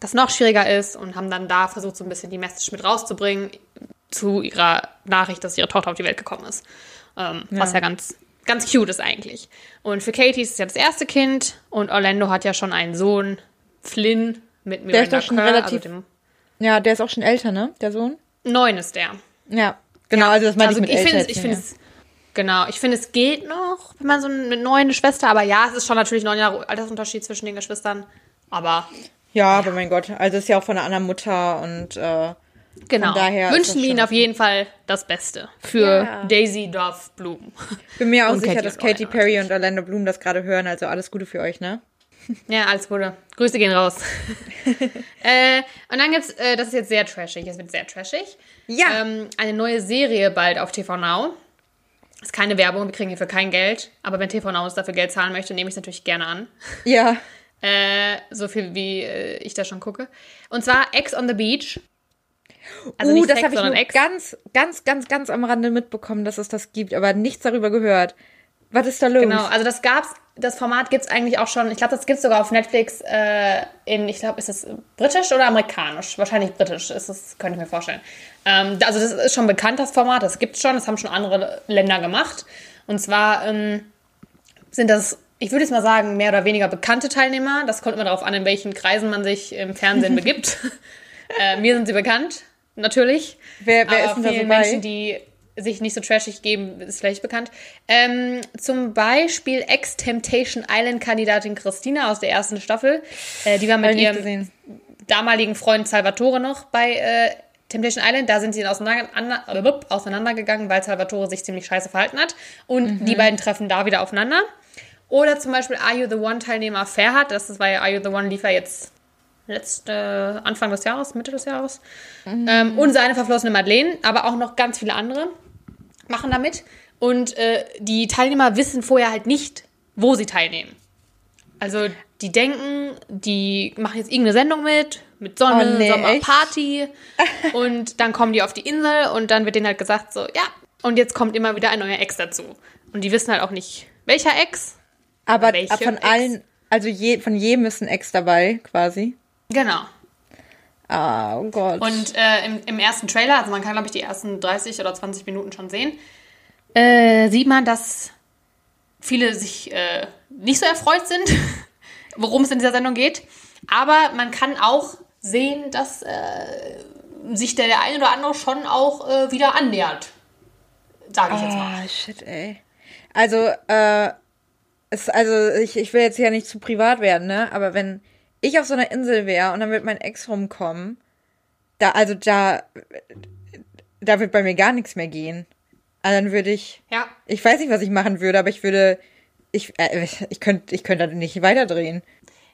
das noch schwieriger ist und haben dann da versucht, so ein bisschen die Message mit rauszubringen zu ihrer Nachricht, dass ihre Tochter auf die Welt gekommen ist. Ähm, Was ja ganz, ganz cute ist eigentlich. Und für Katie ist es ja das erste Kind und Orlando hat ja schon einen Sohn, Flynn, mit Miranda ist doch schon Kerr, relativ- also dem Ja, der ist auch schon älter, ne? Der Sohn? neun ist der. Ja. Genau, also das meine also ich mit ich älter. finde es, genau, ich finde, es geht noch, wenn man so eine Schwester, aber ja, es ist schon natürlich neun Jahre Altersunterschied zwischen den Geschwistern, aber mehr. ja, aber mein Gott, also ist ja auch von einer anderen Mutter und äh, genau. daher Wünschen wir ihnen auf jeden Fall das Beste für Ja. Daisy Dove Bloom. bin mir auch Und sicher, Katie dass Katy Perry und Orlando Bloom das gerade hören, also alles Gute für euch, ne? Ja, alles Gute. Grüße gehen raus. äh, und dann gibt's, äh, das ist jetzt sehr trashig, es wird sehr trashig. Ja. Ähm, eine neue Serie bald auf TV Now. Ist keine Werbung, wir kriegen hierfür kein Geld. Aber wenn TV Now uns dafür Geld zahlen möchte, nehme ich es natürlich gerne an. Ja. Äh, so viel wie äh, ich da schon gucke. Und zwar Ex on the Beach. Also uh, nicht das habe ich nur Ex. ganz, ganz, ganz, ganz am Rande mitbekommen, dass es das gibt, aber nichts darüber gehört. Was ist da los? Genau, also das gab's, das Format gibt's eigentlich auch schon, ich glaube, das gibt's sogar auf Netflix äh, in, ich glaube, ist es britisch oder amerikanisch? Wahrscheinlich britisch, ist es, könnte ich mir vorstellen. Ähm, also das ist schon bekannt, das Format, das gibt's schon, das haben schon andere Länder gemacht. Und zwar ähm, sind das, ich würde jetzt mal sagen, mehr oder weniger bekannte Teilnehmer. Das kommt immer darauf an, in welchen Kreisen man sich im Fernsehen begibt. äh, mir sind sie bekannt, natürlich. Wer- wer Aber ist denn da so bei? Menschen, die sich nicht so trashig geben, ist vielleicht bekannt. Ähm, zum Beispiel Ex-Temptation Island-Kandidatin Christina aus der ersten Staffel. Äh, die war mit ihrem gesehen. damaligen Freund Salvatore noch bei äh, Temptation Island. Da sind sie auseinander, ander- auseinandergegangen, weil Salvatore sich ziemlich scheiße verhalten hat. Und Mhm. die beiden treffen da wieder aufeinander. Oder zum Beispiel Are You the One-Teilnehmer Ferhat. Das war ja Are You the One, lief ja jetzt letzte, Anfang des Jahres, Mitte des Jahres. Ähm, und seine verflossene Madeleine, aber auch noch ganz viele andere machen damit. Und äh, die Teilnehmer wissen vorher halt nicht, wo sie teilnehmen. Also die denken, die machen jetzt irgendeine Sendung mit, mit Sonne, Oh, nee, Sommerparty. und dann kommen die auf die Insel und dann wird denen halt gesagt, so, ja, und jetzt kommt immer wieder ein neuer Ex dazu. Und die wissen halt auch nicht, welcher Ex. aber von Ex? allen, also je, von jedem ist ein Ex dabei, quasi. Genau. Ah, oh Gott. Und äh, im, im ersten Trailer, also man kann, glaube ich, die ersten 30 oder 20 Minuten schon sehen, äh, sieht man, dass viele sich äh, nicht so erfreut sind, worum es in dieser Sendung geht. Aber man kann auch sehen, dass äh, sich der, der eine oder andere schon auch äh, wieder annähert. Sage ich jetzt mal. Ah, shit, ey. Also, äh, es, also ich, ich will jetzt ja nicht zu privat werden, ne? Aber wenn ich auf so einer Insel wäre und dann wird mein Ex rumkommen, da, also da, da wird bei mir gar nichts mehr gehen. Also dann würde ich, Ja. ich weiß nicht, was ich machen würde, aber ich würde, ich, äh, ich könnte, ich könnte da nicht weiterdrehen.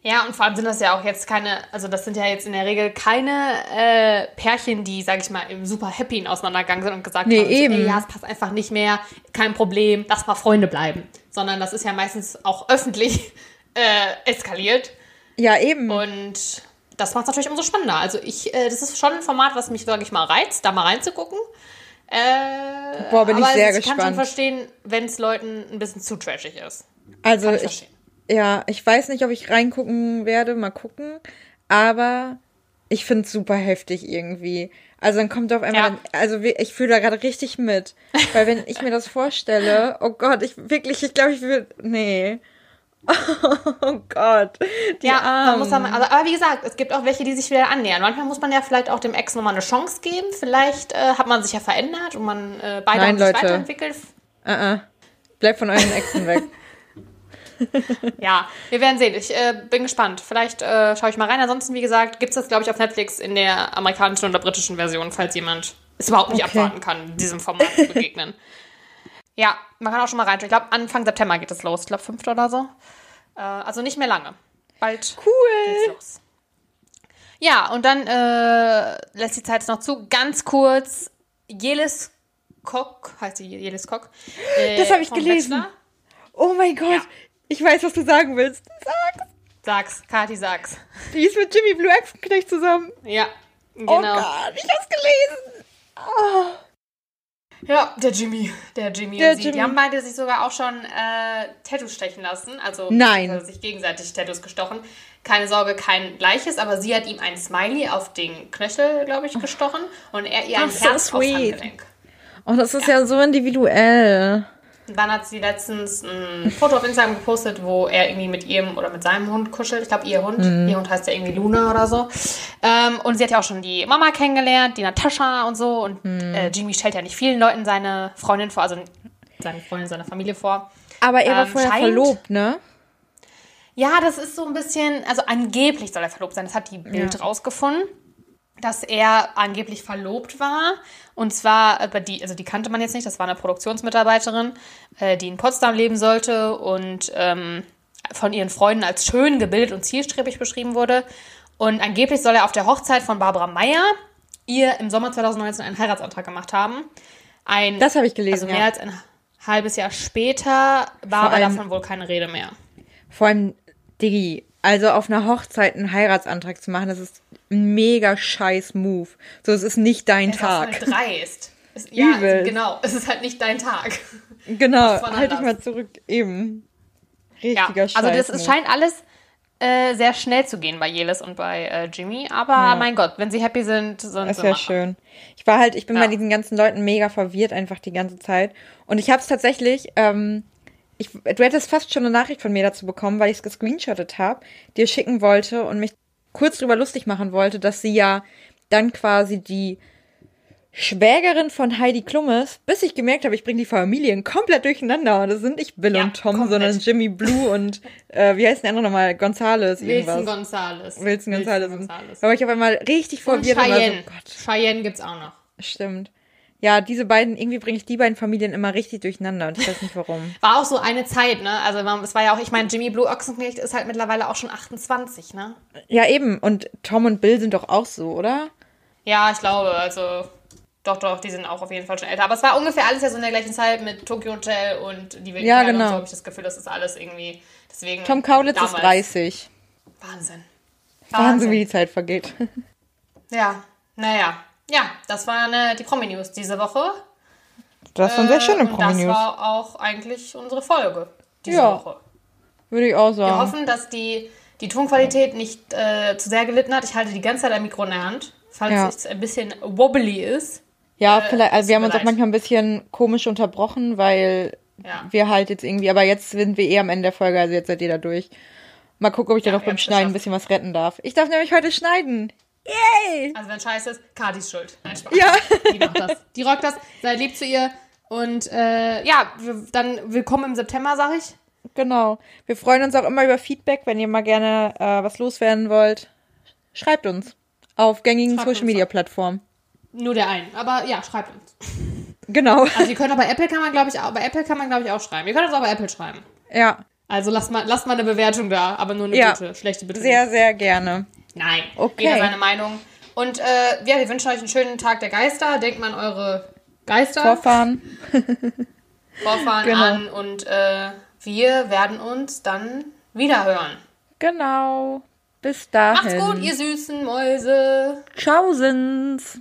Ja, und vor allem sind das ja auch jetzt keine, also das sind ja jetzt in der Regel keine äh, Pärchen, die, sag ich mal, im super happy auseinandergegangen sind und gesagt Nee, haben, eben. So, ey, ja, es passt einfach nicht mehr, kein Problem, lass mal Freunde bleiben. Sondern das ist ja meistens auch öffentlich äh, eskaliert. Ja, eben. Und das macht es natürlich umso spannender. Also ich, äh, das ist schon ein Format, was mich, sag ich mal, reizt, da mal reinzugucken. Äh, Boah, bin ich sehr ich kann schon gespannt. verstehen, wenn es Leuten ein bisschen zu trashig ist. Also Kann ich ich, ja, ich weiß nicht, ob ich reingucken werde, mal gucken, aber ich finde es super heftig irgendwie. Also dann kommt auf einmal, Ja. also ich fühle da gerade richtig mit, weil wenn ich mir das vorstelle, oh Gott, ich wirklich, ich glaube, ich würde, nee. Oh Gott, Ja, man Armen. muss dann, also, aber wie gesagt, es gibt auch welche, die sich wieder annähern. Manchmal muss man ja vielleicht auch dem Ex nochmal eine Chance geben. Vielleicht äh, hat man sich ja verändert und man äh, beide Nein, haben sich Leute. weiterentwickelt. uh -uh. Bleib von euren Exen weg. Ja, wir werden sehen. Ich äh, bin gespannt. Vielleicht äh, schaue ich mal rein. Ansonsten, wie gesagt, gibt es das, glaube ich, auf Netflix in der amerikanischen oder britischen Version, falls jemand es überhaupt nicht Okay. abwarten kann, diesem Format zu begegnen. Ja, man kann auch schon mal reinschauen. Ich glaube, Anfang September geht es los. Ich glaube, 5. oder so. Äh, also nicht mehr lange. Bald Cool. geht's los. Ja, und dann äh, lässt die Zeit es noch zu. Ganz kurz, Jelis Kok, heißt sie Jelis Kok. Äh, Das hab ich gelesen. Bachelor. Oh mein Gott. Ja. Ich weiß, was du sagen willst. Sag's. Sag's, Kati, sag's. Die ist mit Jimmy Blue Echsenknecht zusammen. Ja, genau. Oh Gott, ich hab's gelesen. Ah. Ja, der Jimmy. Der Jimmy Der und sie. Jimmy. Die haben beide sich sogar auch schon äh, Tattoos stechen lassen. Also Nein. beziehungsweise sich gegenseitig Tattoos gestochen. Keine Sorge, kein gleiches, aber sie hat ihm ein Smiley auf den Knöchel, glaube ich, gestochen und er ihr ein Ach, so Herz aufs sweet. Handgelenk. Oh, das ist ja, so individuell. Dann hat sie letztens ein Foto auf Instagram gepostet, wo er irgendwie mit ihrem oder mit seinem Hund kuschelt. Ich glaube, ihr Hund. Mhm. Ihr Hund heißt ja irgendwie Luna oder so. Ähm, und sie hat ja auch schon die Mama kennengelernt, die Natascha und so. Und Mhm. äh, Jimmy stellt ja nicht vielen Leuten seine Freundin vor, also seine Freundin, seine Familie vor. Aber er war Ähm, vorher scheint- verlobt, ne? Ja, das ist so ein bisschen, also angeblich soll er verlobt sein. Das hat die Bild Ja. rausgefunden, dass er angeblich verlobt war. Und zwar, die, also die kannte man jetzt nicht, das war eine Produktionsmitarbeiterin, äh, die in Potsdam leben sollte und ähm, von ihren Freunden als schön gebildet und zielstrebig beschrieben wurde. Und angeblich soll er auf der Hochzeit von Barbara Meyer ihr im Sommer 2019 einen Heiratsantrag gemacht haben. Ein, Das habe ich gelesen, Also mehr ja. als ein halbes Jahr später war Vor aber allem- davon wohl keine Rede mehr. Vor allem, Diggi, also auf einer Hochzeit einen Heiratsantrag zu machen, das ist mega scheiß Move. So, es ist nicht dein Es ist Tag. voll dreist. Es, ja, Übel. genau. Es ist halt nicht dein Tag. Genau, halt dich anders. mal zurück. Eben. Ja, Richtiger Scheiß. also das, es scheint alles äh, sehr schnell zu gehen bei Jelis und bei äh, Jimmy. Aber mein Gott, wenn sie happy sind, Das sie ist ja machen. schön. Ich war halt, ich bin Ja. bei diesen ganzen Leuten mega verwirrt einfach die ganze Zeit. Und ich habe es tatsächlich, ähm, ich, du hättest fast schon eine Nachricht von mir dazu bekommen, weil ich es gescreenshottet habe, dir schicken wollte und mich kurz drüber lustig machen wollte, dass sie ja dann quasi die Schwägerin von Heidi Klum ist, bis ich gemerkt habe, ich bringe die Familien komplett durcheinander. Und das sind nicht Bill Ja, und Tom, komplett. sondern Jimmy Blue und äh, wie heißt der andere nochmal? Gonzales. Wilson Gonzales. Wilson Gonzales. War ich auf einmal richtig verwirrt und war so, Cheyenne. Gott. Cheyenne gibt's auch noch. Stimmt. Ja, diese beiden, irgendwie bringe ich die beiden Familien immer richtig durcheinander und ich weiß nicht warum. War auch so eine Zeit, ne? Also es war ja auch, ich meine, Jimmy Blue Ochsenknecht ist halt mittlerweile auch schon 28, ne? Ja, eben. Und Tom und Bill sind doch auch so, oder? Ja, ich glaube, also doch, doch, die sind auch auf jeden Fall schon älter. Aber es war ungefähr alles ja so in der gleichen Zeit mit Tokyo Hotel und die wilden Ja, Kerle genau. und so habe ich das Gefühl, das ist alles irgendwie, deswegen. Tom Kaulitz damals. ist 30. Wahnsinn. Wahnsinn, wie die Zeit vergeht. Ja, naja. Ja, das waren äh, die Promi-News diese Woche. Das waren sehr schöne Äh, und Das Promi-News. war auch eigentlich unsere Folge diese Ja. Woche. Würde ich auch Wir sagen. hoffen, dass die, die Tonqualität nicht äh, zu sehr gelitten hat. Ich halte die ganze Zeit ein Mikro in der Hand, falls Ja. es ein bisschen wobbly ist. Ja, äh, vielleicht, also wir haben uns auch manchmal ein bisschen komisch unterbrochen, weil Ja. wir halt jetzt irgendwie, aber jetzt sind wir eh am Ende der Folge, also jetzt seid ihr da durch. Mal gucken, ob ich da Ja, noch wir beim Schneiden ein bisschen was retten darf. Ich darf nämlich heute schneiden. Yay! Also wenn scheiße ist, Katis Schuld. Nein, Spaß. Ja. Die macht das. Die rockt das. Seid lieb zu ihr. Und äh, ja, dann willkommen im September, sag ich. Genau. Wir freuen uns auch immer über Feedback, wenn ihr mal gerne äh, was loswerden wollt. Schreibt uns auf gängigen Schreibt Social Media Plattformen. Nur der einen. Aber ja, schreibt uns. Genau. Also ihr könnt auch bei Apple kann man, glaube ich, auch, bei Apple kann man, glaube ich, auch schreiben. Ihr könnt uns auch bei Apple schreiben. Ja, Also lasst mal, lasst mal eine Bewertung da, aber nur eine Ja. gute. Schlechte bitte sehr, sehr gerne. Nein. Okay. Jeder seine Meinung. Und äh, ja, wir wünschen euch einen schönen Tag der Geister. Denkt mal an eure Geister. Vorfahren. Vorfahren Genau. an und äh, wir werden uns dann wieder hören. Genau. Bis dahin. Macht's gut, ihr süßen Mäuse. Tschaußens.